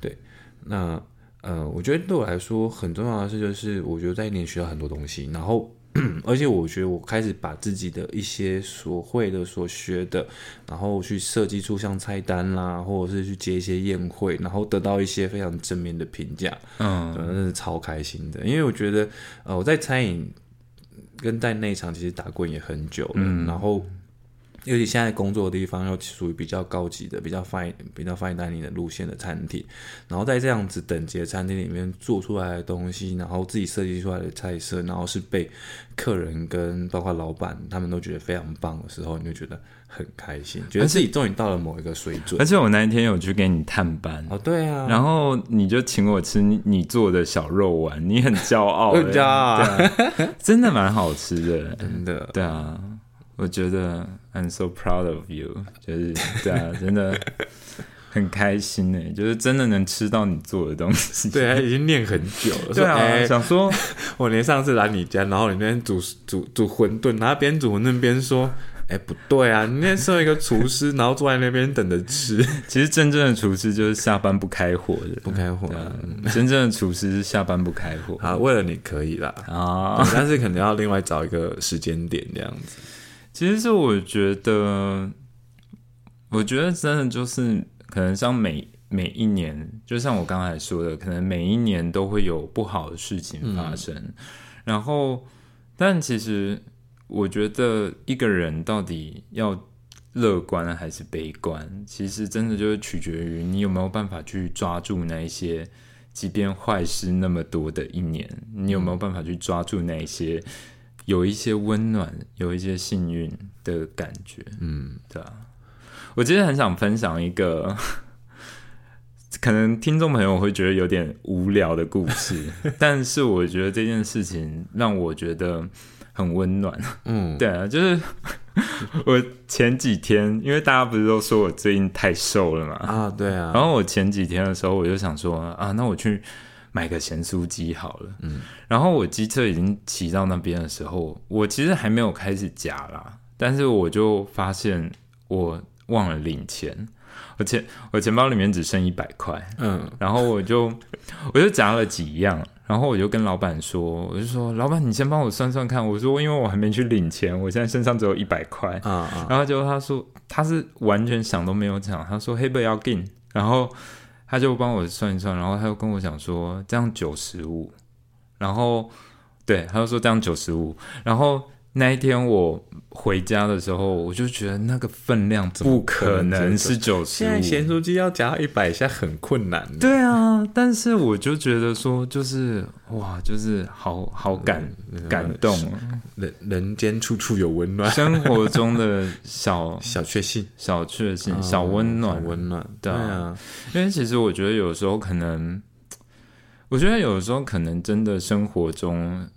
对，那呃，我觉得对我来说很重要的事就是，我觉得在一年学到很多东西，然后。而且我觉得我开始把自己的一些所会的、所学的，然后去设计出像菜单啦，或者是去接一些宴会，然后得到一些非常正面的评价，嗯，真的是超开心的。因为我觉得，呃，我在餐饮跟在内场其实打滚也很久了，然后尤其现在工作的地方又属于比较高级的、比较 fine、比较 fine dining 的路线的餐厅，然后在这样子等级的餐厅里面做出来的东西，然后自己设计出来的菜色，然后是被客人跟包括老板他们都觉得非常棒的时候，你就觉得很开心，觉得自己终于到了某一个水准。而且我那一天有去给你探班。哦，对啊，然后你就请我吃你做的小肉丸，你很骄傲，骄傲，真的蛮好吃的，真的，对啊。我觉得 I'm so proud of you，就是对啊，真的很开心呢，就是真的能吃到你做的东西。对啊，已经念很久了。对啊，想说，我连上次来你家，然后你那边煮煮煮馄饨，然后边煮馄饨边说：“哎，不对啊，你那边设一个厨师，然后坐在那边等着吃。”其实真正的厨师就是下班不开火的，不开火。真正的厨师是下班不开火。啊，为了你可以啦啊，但是可能要另外找一个时间点这样子。其实是我觉得，我觉得真的就是可能像每每一年，就像我刚才说的，可能每一年都会有不好的事情发生。然后，但其实我觉得一个人到底要乐观还是悲观，其实真的就是取决于你有没有办法去抓住那一些，即便坏事那么多的一年，你有没有办法去抓住那一些。有一些温暖，有一些幸运的感觉，嗯，对啊。我其实很想分享一个，可能听众朋友会觉得有点无聊的故事，但是我觉得这件事情让我觉得很温暖。嗯，对啊，就是我前几天，因为大家不是都说我最近太瘦了嘛，啊，对啊。然后我前几天的时候，我就想说啊，那我去。买个咸酥鸡好了，嗯，然后我机车已经骑到那边的时候，我其实还没有开始夹啦，但是我就发现我忘了领钱，我钱我钱包里面只剩一百块，嗯，然后我就我就夹了几样，然后我就跟老板说，我就说老板你先帮我算算看，我说因为我还没去领钱，我现在身上只有一百块，啊，然后就他说他是完全想都没有想，他说黑贝要进，然后。他就帮我算一算，然后他又跟我讲说这样九十五，然后对，他就说这样九十五，然后那一天我回家的时候，我就觉得那个分量不可能是九十五，现在咸酥鸡要加一百下很困难。对啊，但是我就觉得说，就是哇，就是好好感感动，人人间处处有温暖，生活中的小 小确幸、小确幸、小温暖、温暖，对啊。因为其实我觉得有时候可能，我觉得有时候可能真的生活中，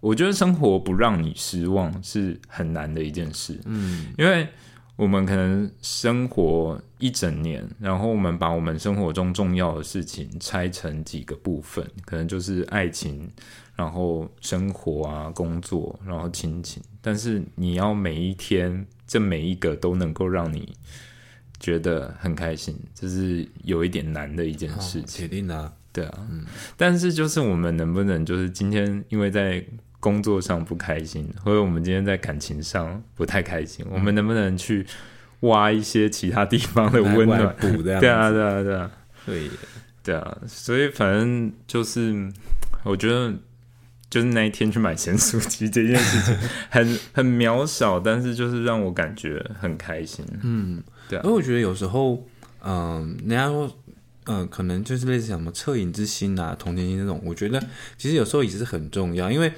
我觉得生活不让你失望是很难的一件事。嗯，因为我们可能生活一整年，然后我们把我们生活中重要的事情拆成几个部分，可能就是爱情，然后生活啊、工作，然后亲情。但是你要每一天，这每一个都能够让你。觉得很开心，这是有一点难的一件事情。铁定的，对啊。嗯，但是就是我们能不能就是今天因为在工作上不开心，或者我们今天在感情上不太开心，我们能不能去挖一些其他地方的温暖？补？对啊，对啊，对啊。对，对啊。所以反正就是，我觉得就是那一天去买咸酥鸡这件事情很 很渺小，但是就是让我感觉很开心。嗯。对，啊。因为我觉得有时候，嗯，人家说，嗯，可能就是类似什么恻隐之心啊、同情心这种，我觉得其实有时候也是很重要。因为，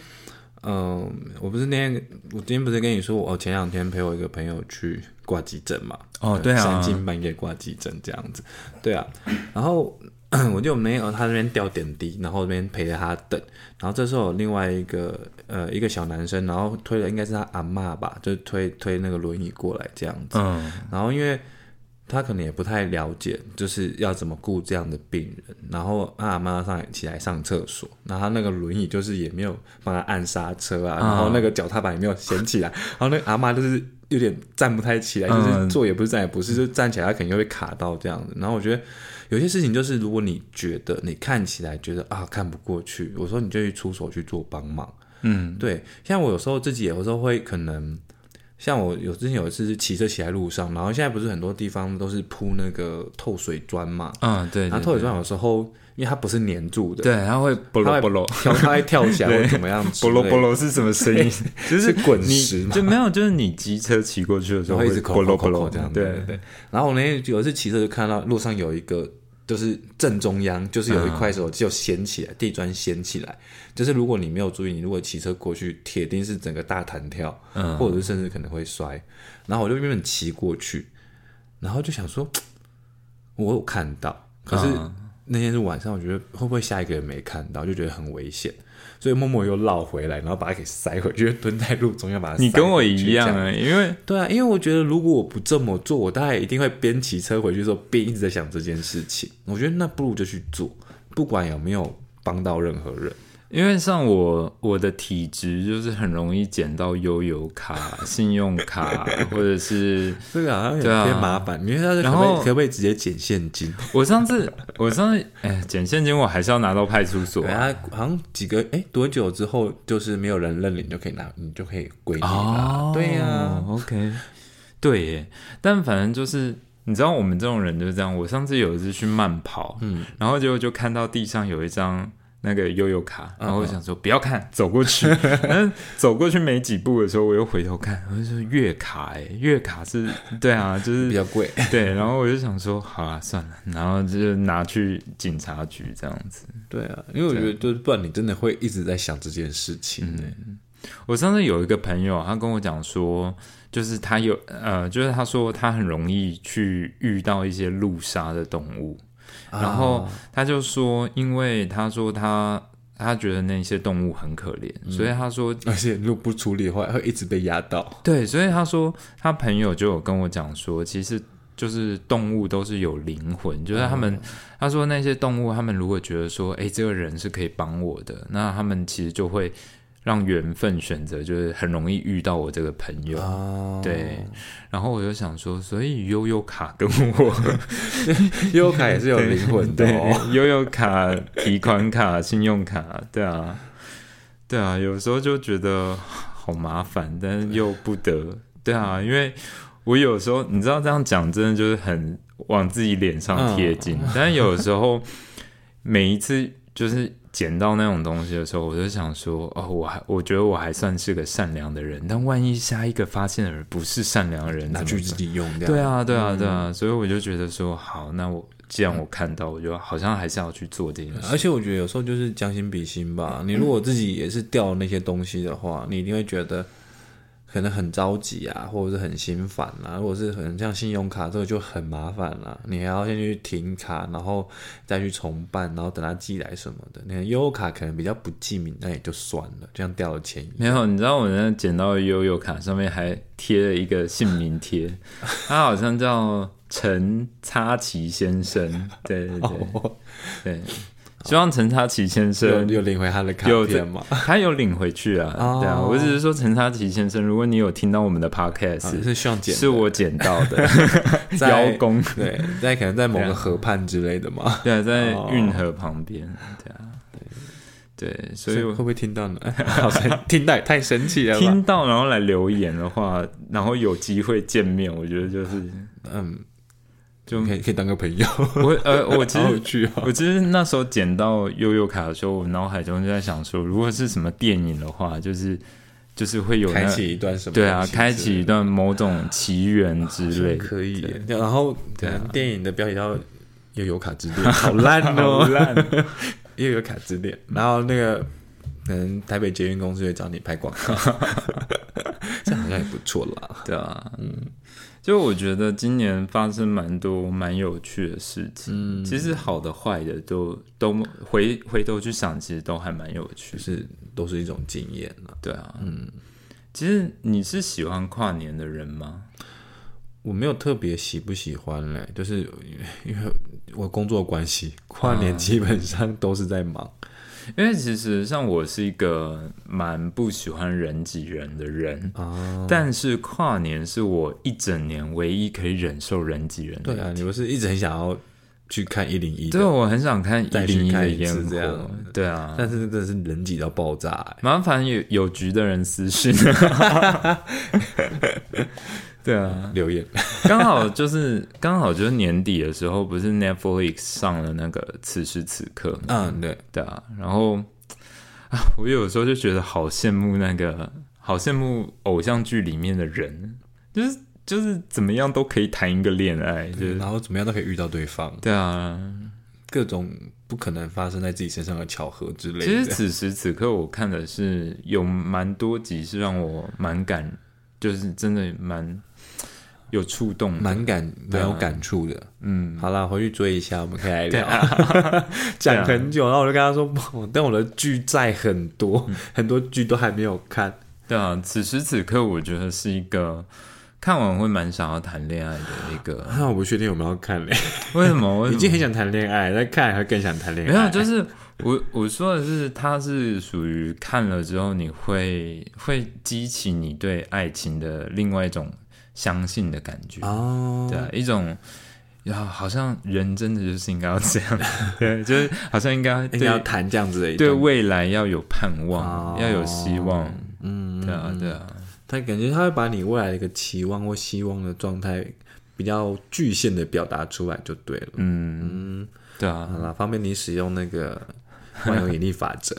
嗯，我不是那天，我今天不是跟你说，我前两天陪我一个朋友去挂急诊嘛？哦，对啊，三更半夜挂急诊这样子，对啊。然后 我就没有他那边吊点滴，然后那边陪着他等。然后这时候另外一个呃一个小男生，然后推了应该是他阿妈吧，就推推那个轮椅过来这样子。嗯。然后因为他可能也不太了解，就是要怎么顾这样的病人。然后阿妈上起来上厕所，然后那个轮椅就是也没有帮他按刹车啊，然后那个脚踏板也没有掀起来，然后那个阿妈就是有点站不太起来，就是坐也不是站也不是，就站起来他肯定会卡到这样子。然后我觉得。有些事情就是，如果你觉得你看起来觉得啊看不过去，我说你就去出手去做帮忙。嗯，对。像我有时候自己有时候会可能像我有之前有一次是骑车骑在路上，然后现在不是很多地方都是铺那个透水砖嘛？嗯，对。然后透水砖有时候因为它不是粘住的，对，它会啵啰啵啰跳，它会跳起来或怎么样？啵啰啵啰是什么声音？就是滚石嘛？就没有，就是你机车骑过去的时候会一直啵啰啵啰这样。对对。然后我那天有一次骑车就看到路上有一个。就是正中央，就是有一块手就掀起来，地砖掀起来。就是如果你没有注意，你如果骑车过去，铁定是整个大弹跳，或者是甚至可能会摔。然后我就原本骑过去，然后就想说，我有看到，可是那天是晚上，我觉得会不会下一个人没看到，就觉得很危险。所以默默又绕回来，然后把它给塞回去，蹲在路中央把它。你跟我一样啊，因为对啊，因为我觉得如果我不这么做，我大概一定会边骑车回去的时候边一直在想这件事情。我觉得那不如就去做，不管有没有帮到任何人。因为像我我的体质就是很容易捡到悠游卡、信用卡，或者是 这个好像有点麻烦。你说然后可不可以直接捡现金？我上次我上次哎捡现金，我还是要拿到派出所。啊，好像几个哎多久之后就是没有人认领就可以拿，你就可以归你了。对呀，OK，对耶。但反正就是你知道我们这种人就是这样。我上次有一次去慢跑，嗯，然后结果就看到地上有一张。那个悠悠卡，然后我想说不要看，走过去。嗯，走过去没几步的时候，我又回头看，我就说月卡，哎，月卡是，对啊，就是比较贵。对，然后我就想说，好啊，算了，然后就拿去警察局这样子。对啊，因为我觉得，就是不然你真的会一直在想这件事情。嗯，我上次有一个朋友，他跟我讲说，就是他有，呃，就是他说他很容易去遇到一些路杀的动物。然后他就说，因为他说他他觉得那些动物很可怜，所以他说，而且如果不处理的话，会一直被压到。对，所以他说他朋友就有跟我讲说，其实就是动物都是有灵魂，就是他们他说那些动物，他们如果觉得说，哎，这个人是可以帮我的，那他们其实就会。让缘分选择，就是很容易遇到我这个朋友，对。然后我就想说，所以悠悠卡跟我，悠悠卡也是有灵魂的，悠悠卡、提款卡、信用卡，对啊，对啊。有时候就觉得好麻烦，但是又不得，对啊。因为我有时候你知道这样讲，真的就是很往自己脸上贴金，但有时候每一次就是。捡到那种东西的时候，我就想说，哦，我还我觉得我还算是个善良的人，但万一下一个发现的人不是善良的人，拿去自己用掉。对啊，对啊，对啊，所以我就觉得说，好，那我既然我看到，我就好像还是要去做这件事。而且我觉得有时候就是将心比心吧，你如果自己也是掉那些东西的话，你一定会觉得。可能很着急啊，或者是很心烦啊，如果是可能像信用卡这个就很麻烦了，你还要先去停卡，然后再去重办，然后等他寄来什么的。那悠游卡可能比较不记名，那也就算了，这样掉了钱。没有，你知道我那捡到悠游卡上面还贴了一个姓名贴，他好像叫陈插旗先生，对对对，对。希望陈插奇先生有领回他的卡片吗？他有领回去啊，对啊。我只是说陈插奇先生，如果你有听到我们的 podcast，是希望捡，是我捡到的 邀功，对，在可能在某个河畔之类的嘛，对，在运河旁边，对啊，对，所以会不会听到呢？听到太神奇了，听到然后来留言的话，然后有机会见面，我觉得就是嗯。就可以可以当个朋友。我呃，我其实我其实那时候捡到悠悠卡的时候，我脑海中就在想说，如果是什么电影的话，就是就是会有开启一段什么？对啊，开启一段某种奇缘之类。可以。然后电影的标题叫《悠悠卡之恋》，好烂哦，烂。悠悠卡之恋。然后那个可能台北捷运公司会找你拍广告，这好像也不错啦。对啊，嗯。就我觉得今年发生蛮多蛮有趣的事情，其实好的坏的都都回回头去想，其实都还蛮有趣，是都是一种经验了。对啊，嗯，其实你是喜欢跨年的人吗？我没有特别喜不喜欢嘞，就是因为我工作关系，跨年基本上都是在忙。因为其实像我是一个蛮不喜欢人挤人的人啊，但是跨年是我一整年唯一可以忍受人挤人的。对啊，你不是一直很想要去看一零一。对，我很想看一零一的烟火。这样，对啊。但是真的是人挤到爆炸。麻烦有有局的人私信。对啊，留言。刚好就是刚好就是年底的时候，不是 Netflix 上了那个此时此刻。嗯，对对啊。然后啊，我有时候就觉得好羡慕那个，好羡慕偶像剧里面的人，就是就是怎么样都可以谈一个恋爱，就是然后怎么样都可以遇到对方。对啊，各种不可能发生在自己身上的巧合之类的。其实此时此刻，我看的是有蛮多集是让我蛮感，就是真的蛮。有触动，蛮感蛮有感触的。嗯，好了，回去追一下，我们可以来聊。讲很久，然后我就跟他说，但我的剧在很多，很多剧都还没有看。对啊，此时此刻，我觉得是一个看完会蛮想要谈恋爱的一个。那我不确定有没有看嘞？为什么？已经很想谈恋爱，再看还更想谈恋爱。没有，就是我我说的是，它是属于看了之后，你会会激起你对爱情的另外一种。相信的感觉。哦，对，一种要好像人真的就是应该要这样，对，就是好像应该应该要谈这样子的，对未来要有盼望，要有希望，嗯，对啊，对啊，他感觉他会把你未来的一个期望或希望的状态比较具现的表达出来就对了，嗯，对啊，好了，方便你使用那个。万有引力法则，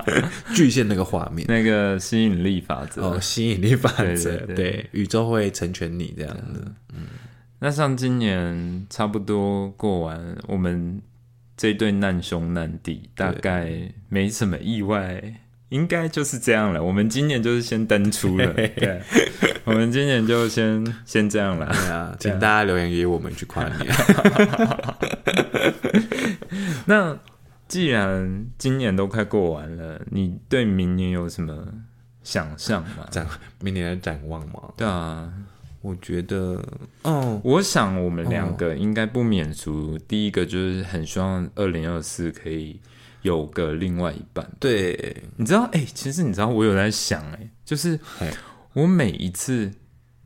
巨蟹那个画面，那个吸引力法则哦，吸引力法则，对，宇宙会成全你这样的。嗯，那像今年差不多过完，我们这对难兄难弟，大概没什么意外，应该就是这样了。我们今年就是先登出了，对，我们今年就先先这样了。对啊，请大家留言给我们去夸你。那。既然今年都快过完了，你对明年有什么想象吗？展明年的展望吗？对啊，我觉得，哦，我想我们两个应该不免俗。第一个就是很希望二零二四可以有个另外一半。对，你知道，哎，其实你知道，我有在想，哎，就是我每一次。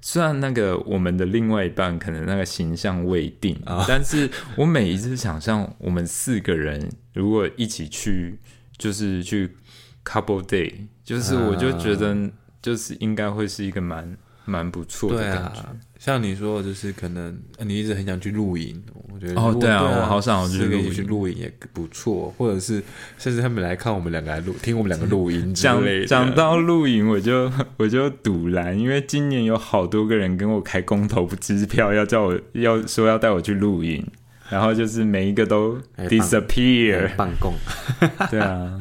虽然那个我们的另外一半可能那个形象未定，但是我每一次想象我们四个人如果一起去，就是去 couple day，就是我就觉得就是应该会是一个蛮。蛮不错的感觉，像你说，就是可能你一直很想去露营，我觉得哦，对啊，我好想去露营，去露营也不错，或者是甚至他们来看我们两个来录，听我们两个录音之类的。讲到露营，我就我就堵拦，因为今年有好多个人跟我开公投支票，要叫我要说要带我去露营，然后就是每一个都 disappear 办公，对啊。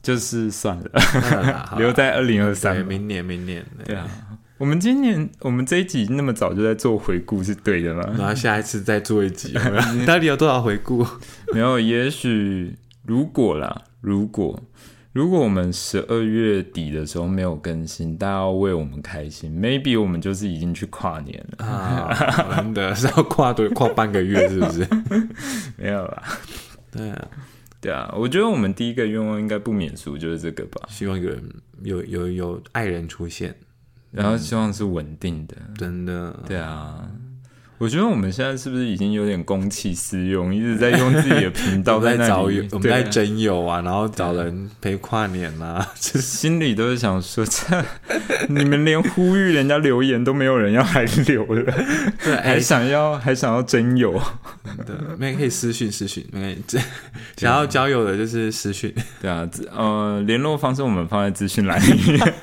就是算了，留在二零二三，明年，明年。对啊，我们今年我们这一集那么早就在做回顾，是对的吗？然后下一次再做一集，到底有多少回顾？没有，也许如果啦，如果如果我们十二月底的时候没有更新，大家要为我们开心。Maybe 我们就是已经去跨年了啊！真的是要跨多跨半个月，是不是？没有啦，对啊。对啊，我觉得我们第一个愿望应该不免俗，就是这个吧。希望有人有有有爱人出现，然后希望是稳定的，真的。对啊。我觉得我们现在是不是已经有点公器私用，一直在用自己的频道 在找，我们在征友啊，然后找人陪跨年啊，这 心里都是想说，这你们连呼吁人家留言都没有人要来留了，对，还想要还想要征友，对，没可以私讯私讯，没可以，想要交友的就是私讯，对啊，呃，联络方式我们放在资讯栏里面，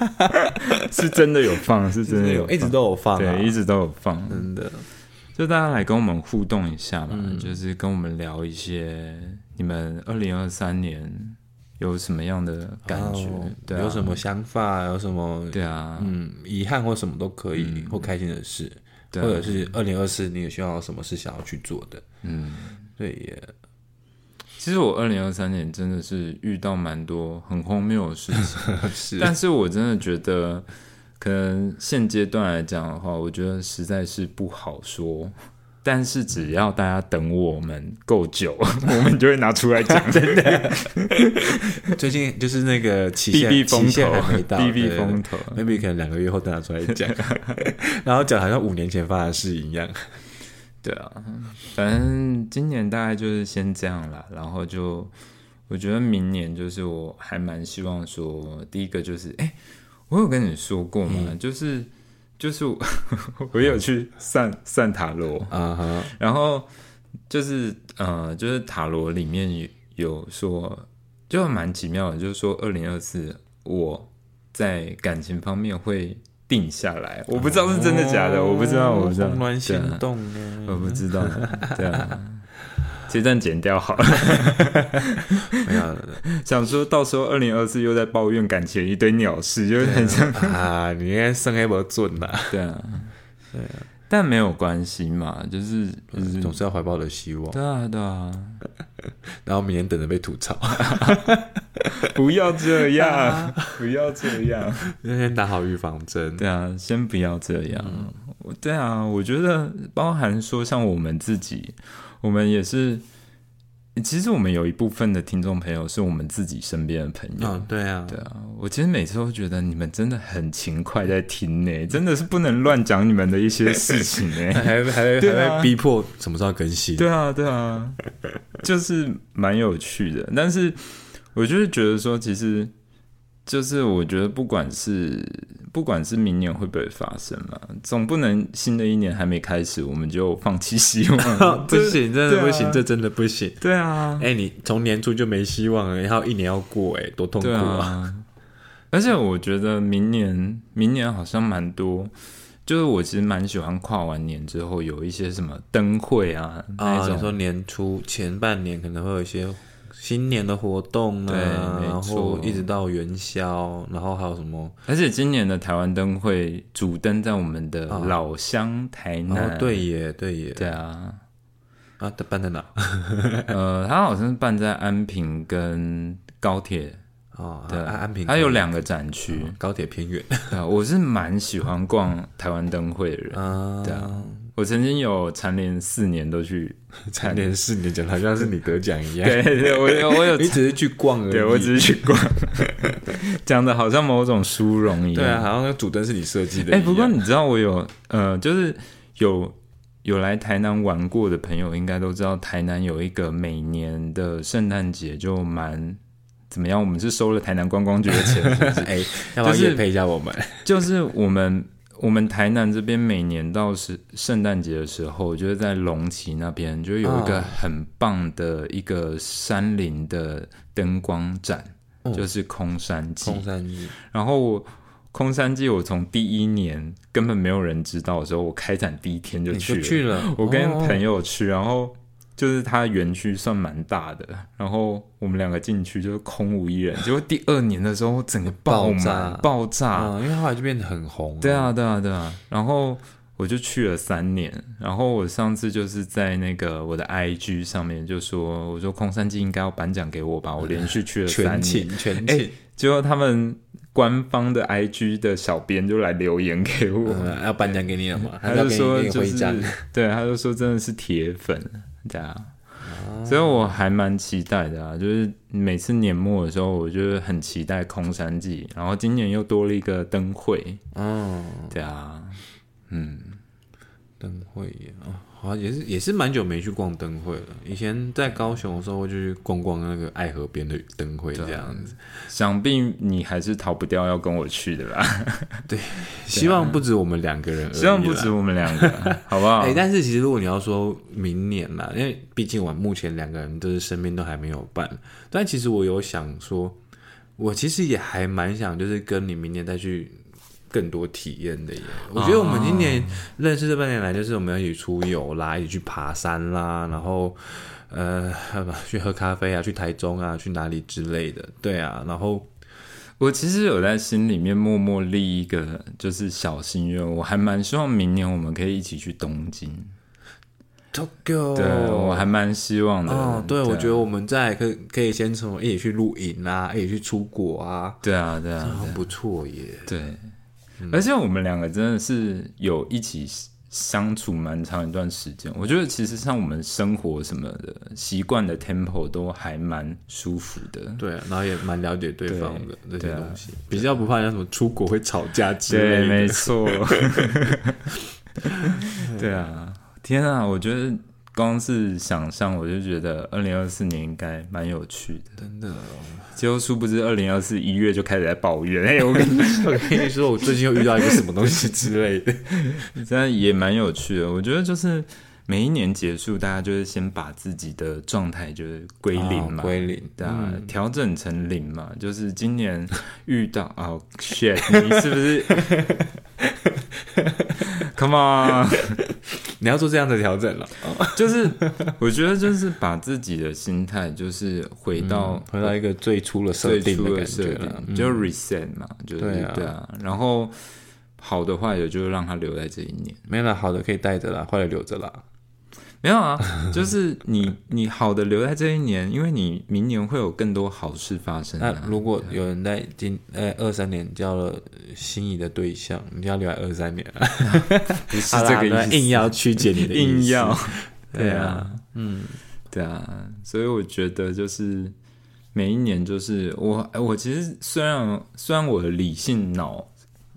是真的有放，是真的有，一直都有放，对，一直都有放，真的。就大家来跟我们互动一下嘛，就是跟我们聊一些你们二零二三年有什么样的感觉，对，有什么想法，有什么对啊，嗯，遗憾或什么都可以，或开心的事，或者是二零二四你有希望有什么事想要去做的，嗯，对也。其实我二零二三年真的是遇到蛮多很荒谬的事情，是，但是我真的觉得。可能现阶段来讲的话，我觉得实在是不好说。但是只要大家等我们够久，我们就会拿出来讲。真的，最近就是那个期限期限还没到，避避风头，maybe 可能两个月后再拿出来讲，然后讲好像五年前发生的事一样。对啊，反正今年大概就是先这样了，然后就我觉得明年就是我还蛮希望说，第一个就是哎，我有跟你说过嘛，就是就是 我有去算算塔罗啊哈，然后就是呃就是塔罗里面有说，就蛮奇妙的，就是说二零二四我在感情方面会。定下来，我不知道是真的假的，我不知道，我不知道。怦然心动我不知道。对啊，这段剪掉好了。没有，想说到时候二零二四又在抱怨感情一堆鸟事，就很像啊，你应该生黑不准呐。对啊，对啊，但没有关系嘛，就是总是要怀抱的希望。对啊，对啊。然后明年等着被吐槽。不要这样，不要这样，先打好预防针。对啊，先不要这样。对啊，我觉得包含说像我们自己，我们也是，其实我们有一部分的听众朋友是我们自己身边的朋友。对啊，对啊。我其实每次都觉得你们真的很勤快在听呢，真的是不能乱讲你们的一些事情 呢，还还还逼迫什么时候更新？对啊，对啊，就是蛮有趣的，但是。我就是觉得说，其实就是我觉得，不管是不管是明年会不会发生嘛，总不能新的一年还没开始，我们就放弃希望。不行，真的不行，这真的不行。对啊，哎，你从年初就没希望了，然后一年要过，哎，多痛苦啊！而且我觉得明年，明年好像蛮多，就是我其实蛮喜欢跨完年之后有一些什么灯会啊，啊，你说年初前半年可能会有一些。新年的活动啊，然后一直到元宵，然后还有什么？而且今年的台湾灯会主灯在我们的老乡台南。对耶，对耶，对啊，啊，办在哪？呃，他好像是办在安平跟高铁啊，对，安平，它有两个展区，高铁偏远。我是蛮喜欢逛台湾灯会的人啊，对啊。我曾经有蝉联四年都去 蝉联四年，讲好像是你得奖一样。对对，我有我有，你只是去逛而已。对我只是去逛，讲的好像某种殊荣一样。对啊，好像那主灯是你设计的。哎，不过你知道我有呃，就是有有来台南玩过的朋友，应该都知道台南有一个每年的圣诞节就蛮怎么样。我们是收了台南观光局的钱，哎，要不要配一下我们？就是我们。我们台南这边每年到是圣诞节的时候，就是在龙旗那边，就有一个很棒的一个山林的灯光展，就是空山记。空山记。然后空山记，我从第一年根本没有人知道的时候，我开展第一天就去了。我跟朋友去，然后。就是它园区算蛮大的，然后我们两个进去就是空无一人。结果第二年的时候，整个爆炸爆炸，因为后来就变得很红。对啊，对啊，对啊。然后我就去了三年。然后我上次就是在那个我的 IG 上面就说，我说空山鸡应该要颁奖给我吧。我连续去了三年，全勤。结果他们官方的 IG 的小编就来留言给我，要颁奖给你了嘛？他就说就是对，他就说真的是铁粉。对啊，所以我还蛮期待的啊！就是每次年末的时候，我就是很期待空山记，然后今年又多了一个灯会。哦，对啊，嗯，灯会啊。啊，也是也是蛮久没去逛灯会了。以前在高雄的时候，就去逛逛那个爱河边的灯会这样子。想必你还是逃不掉要跟我去的啦。对，希望不止我们两个人，希望不止我们两个，好不好？哎，但是其实如果你要说明年嘛，因为毕竟我目前两个人都是身边都还没有办。但其实我有想说，我其实也还蛮想，就是跟你明年再去。更多体验的耶！我觉得我们今年认识这半年来，就是我们要一起出游啦，一起去爬山啦，然后呃，去喝咖啡啊，去台中啊，去哪里之类的。对啊，然后我其实有在心里面默默立一个就是小心愿，我还蛮希望明年我们可以一起去东京。Tokyo，对我还蛮希望的。哦，对，我觉得我们在可可以先从一起去露营啊，一起去出国啊。对啊，对啊，很不错耶。对。而且我们两个真的是有一起相处蛮长一段时间，我觉得其实像我们生活什么的习惯的 tempo 都还蛮舒服的。对，然后也蛮了解对方的这些东西，比较不怕像什么出国会吵架之类的。没错。对啊，天啊，我觉得光是想象我就觉得二零二四年应该蛮有趣的，真的。结果殊不知二零二四一月就开始在抱怨，哎，我跟你 我跟你说，我最近又遇到一个什么东西之类的，真的也蛮有趣的。我觉得就是每一年结束，大家就是先把自己的状态就是归零嘛，归零，对啊，调整成零嘛。就是今年 遇到哦，shit，你是不是？Come on，你要做这样的调整了，就是我觉得就是把自己的心态就是回到回到一个最初的设定的感觉，就 reset 嘛，就是对啊，然后好的坏的就让它留在这一年，没了好的可以带着啦，坏的留着啦。没有啊，就是你你好的留在这一年，因为你明年会有更多好事发生。那如果有人在今呃二三年交了心仪的对象，你要留在二三年啊？不是这个意思，硬要曲解你的硬要。对啊，嗯，对啊，所以我觉得就是每一年就是我我其实虽然虽然我的理性脑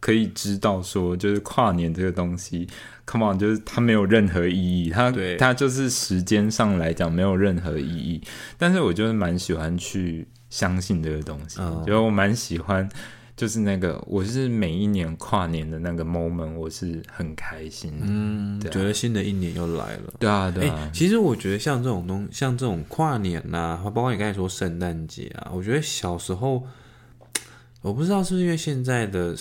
可以知道说就是跨年这个东西。Come on，就是它没有任何意义，它它就是时间上来讲没有任何意义。但是我就是蛮喜欢去相信这个东西，就我蛮喜欢，就是那个我是每一年跨年的那个 moment，我是很开心，嗯，觉得新的一年又来了。对啊，对啊。其实我觉得像这种东，像这种跨年呐，包括你刚才说圣诞节啊，我觉得小时候，我不知道是不是因为现在的。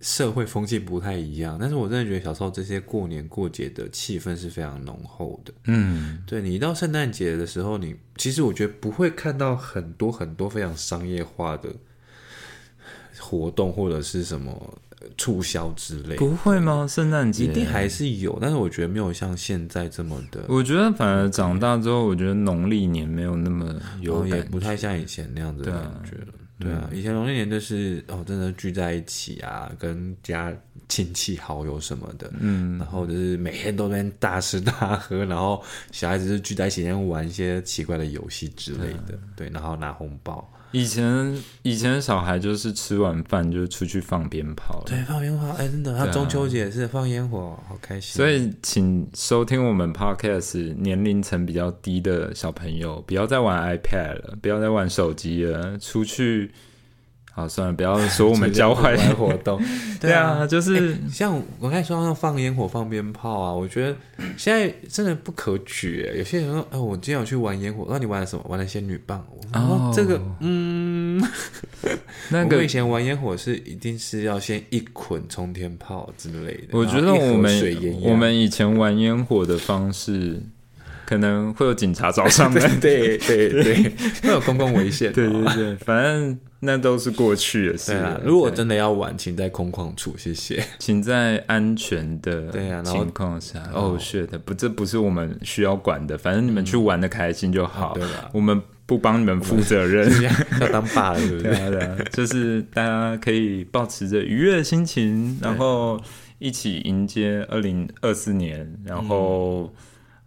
社会风气不太一样，但是我真的觉得小时候这些过年过节的气氛是非常浓厚的。嗯，对你一到圣诞节的时候，你其实我觉得不会看到很多很多非常商业化的活动或者是什么促销之类。不会吗？圣诞节一定还是有，但是我觉得没有像现在这么的。我觉得反而长大之后，我觉得农历年没有那么有，也不太像以前那样子的感觉了。对啊，以前农历年就是哦，真的聚在一起啊，跟家亲戚好友什么的，嗯，然后就是每天都在大吃大喝，然后小孩子就聚在一起，玩一些奇怪的游戏之类的，对，然后拿红包。以前以前小孩就是吃完饭就出去放鞭炮，对，放鞭炮，哎，真的，他中秋节是放烟火，好开心。所以，请收听我们 podcast 年龄层比较低的小朋友，不要再玩 iPad 了，不要再玩手机了，出去。好，算了，不要说我们教坏 活动。对啊，就是像我刚才说要放烟火、放鞭炮啊，我觉得现在真的不可取。有些人说：“哎，我今天有去玩烟火，那你玩了什么？玩了仙女棒。”哦，这个，嗯，那个以前玩烟火是一定是要先一捆冲天炮之类的。我觉得我们我们以前玩烟火的方式。可能会有警察找上门，对对对，会有公共危险。对对对，反正那都是过去的事。如果真的要玩，请在空旷处，谢谢。请在安全的情况下。哦，是的，不，这不是我们需要管的。反正你们去玩的开心就好，对吧？我们不帮你们负责任，要当爸了，对不对？就是大家可以保持着愉悦的心情，然后一起迎接二零二四年，然后。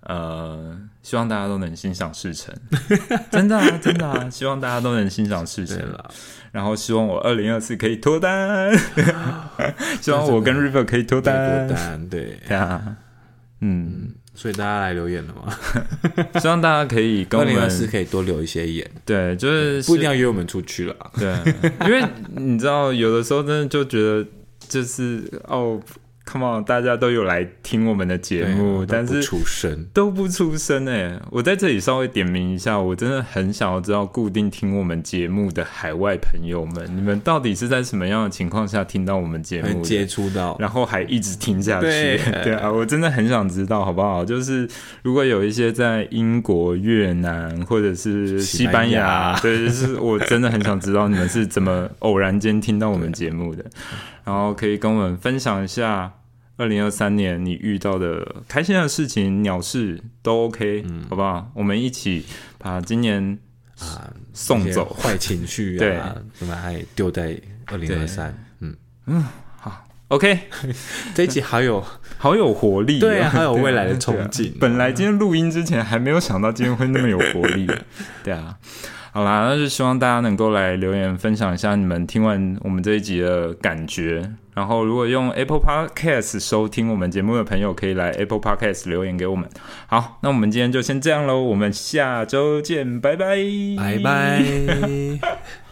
呃，希望大家都能心想事成，真的啊，真的啊，希望大家都能心想事成。了。然后希望我二零二四可以脱单，希望我跟 River 可以脱单，脱单，对，对啊，嗯，所以大家来留言了吗？希望大家可以跟我们二零二四可以多留一些言，对，就是不一定要约我们出去了，对，因为你知道，有的时候真的就觉得就是哦。Come on，大家都有来听我们的节目，但是出声都不出声哎！我在这里稍微点名一下，我真的很想要知道固定听我们节目的海外朋友们，你们到底是在什么样的情况下听到我们节目，接触到，然后还一直听下去？对啊，我真的很想知道，好不好？就是如果有一些在英国、越南或者是西班牙，对，就是我真的很想知道你们是怎么偶然间听到我们节目的，然后可以跟我们分享一下。二零二三年你遇到的开心的事情、鸟事都 OK，好不好？我们一起把今年啊送走坏情绪啊，对，什么还丢在二零二三？嗯嗯，好，OK，这一集好有 好有活力，对啊，还有未来的憧憬。本来今天录音之前还没有想到今天会那么有活力，对啊。好啦，那就希望大家能够来留言分享一下你们听完我们这一集的感觉。然后如果用 Apple Podcast 收听我们节目的朋友，可以来 Apple Podcast 留言给我们。好，那我们今天就先这样喽，我们下周见，拜拜，拜拜。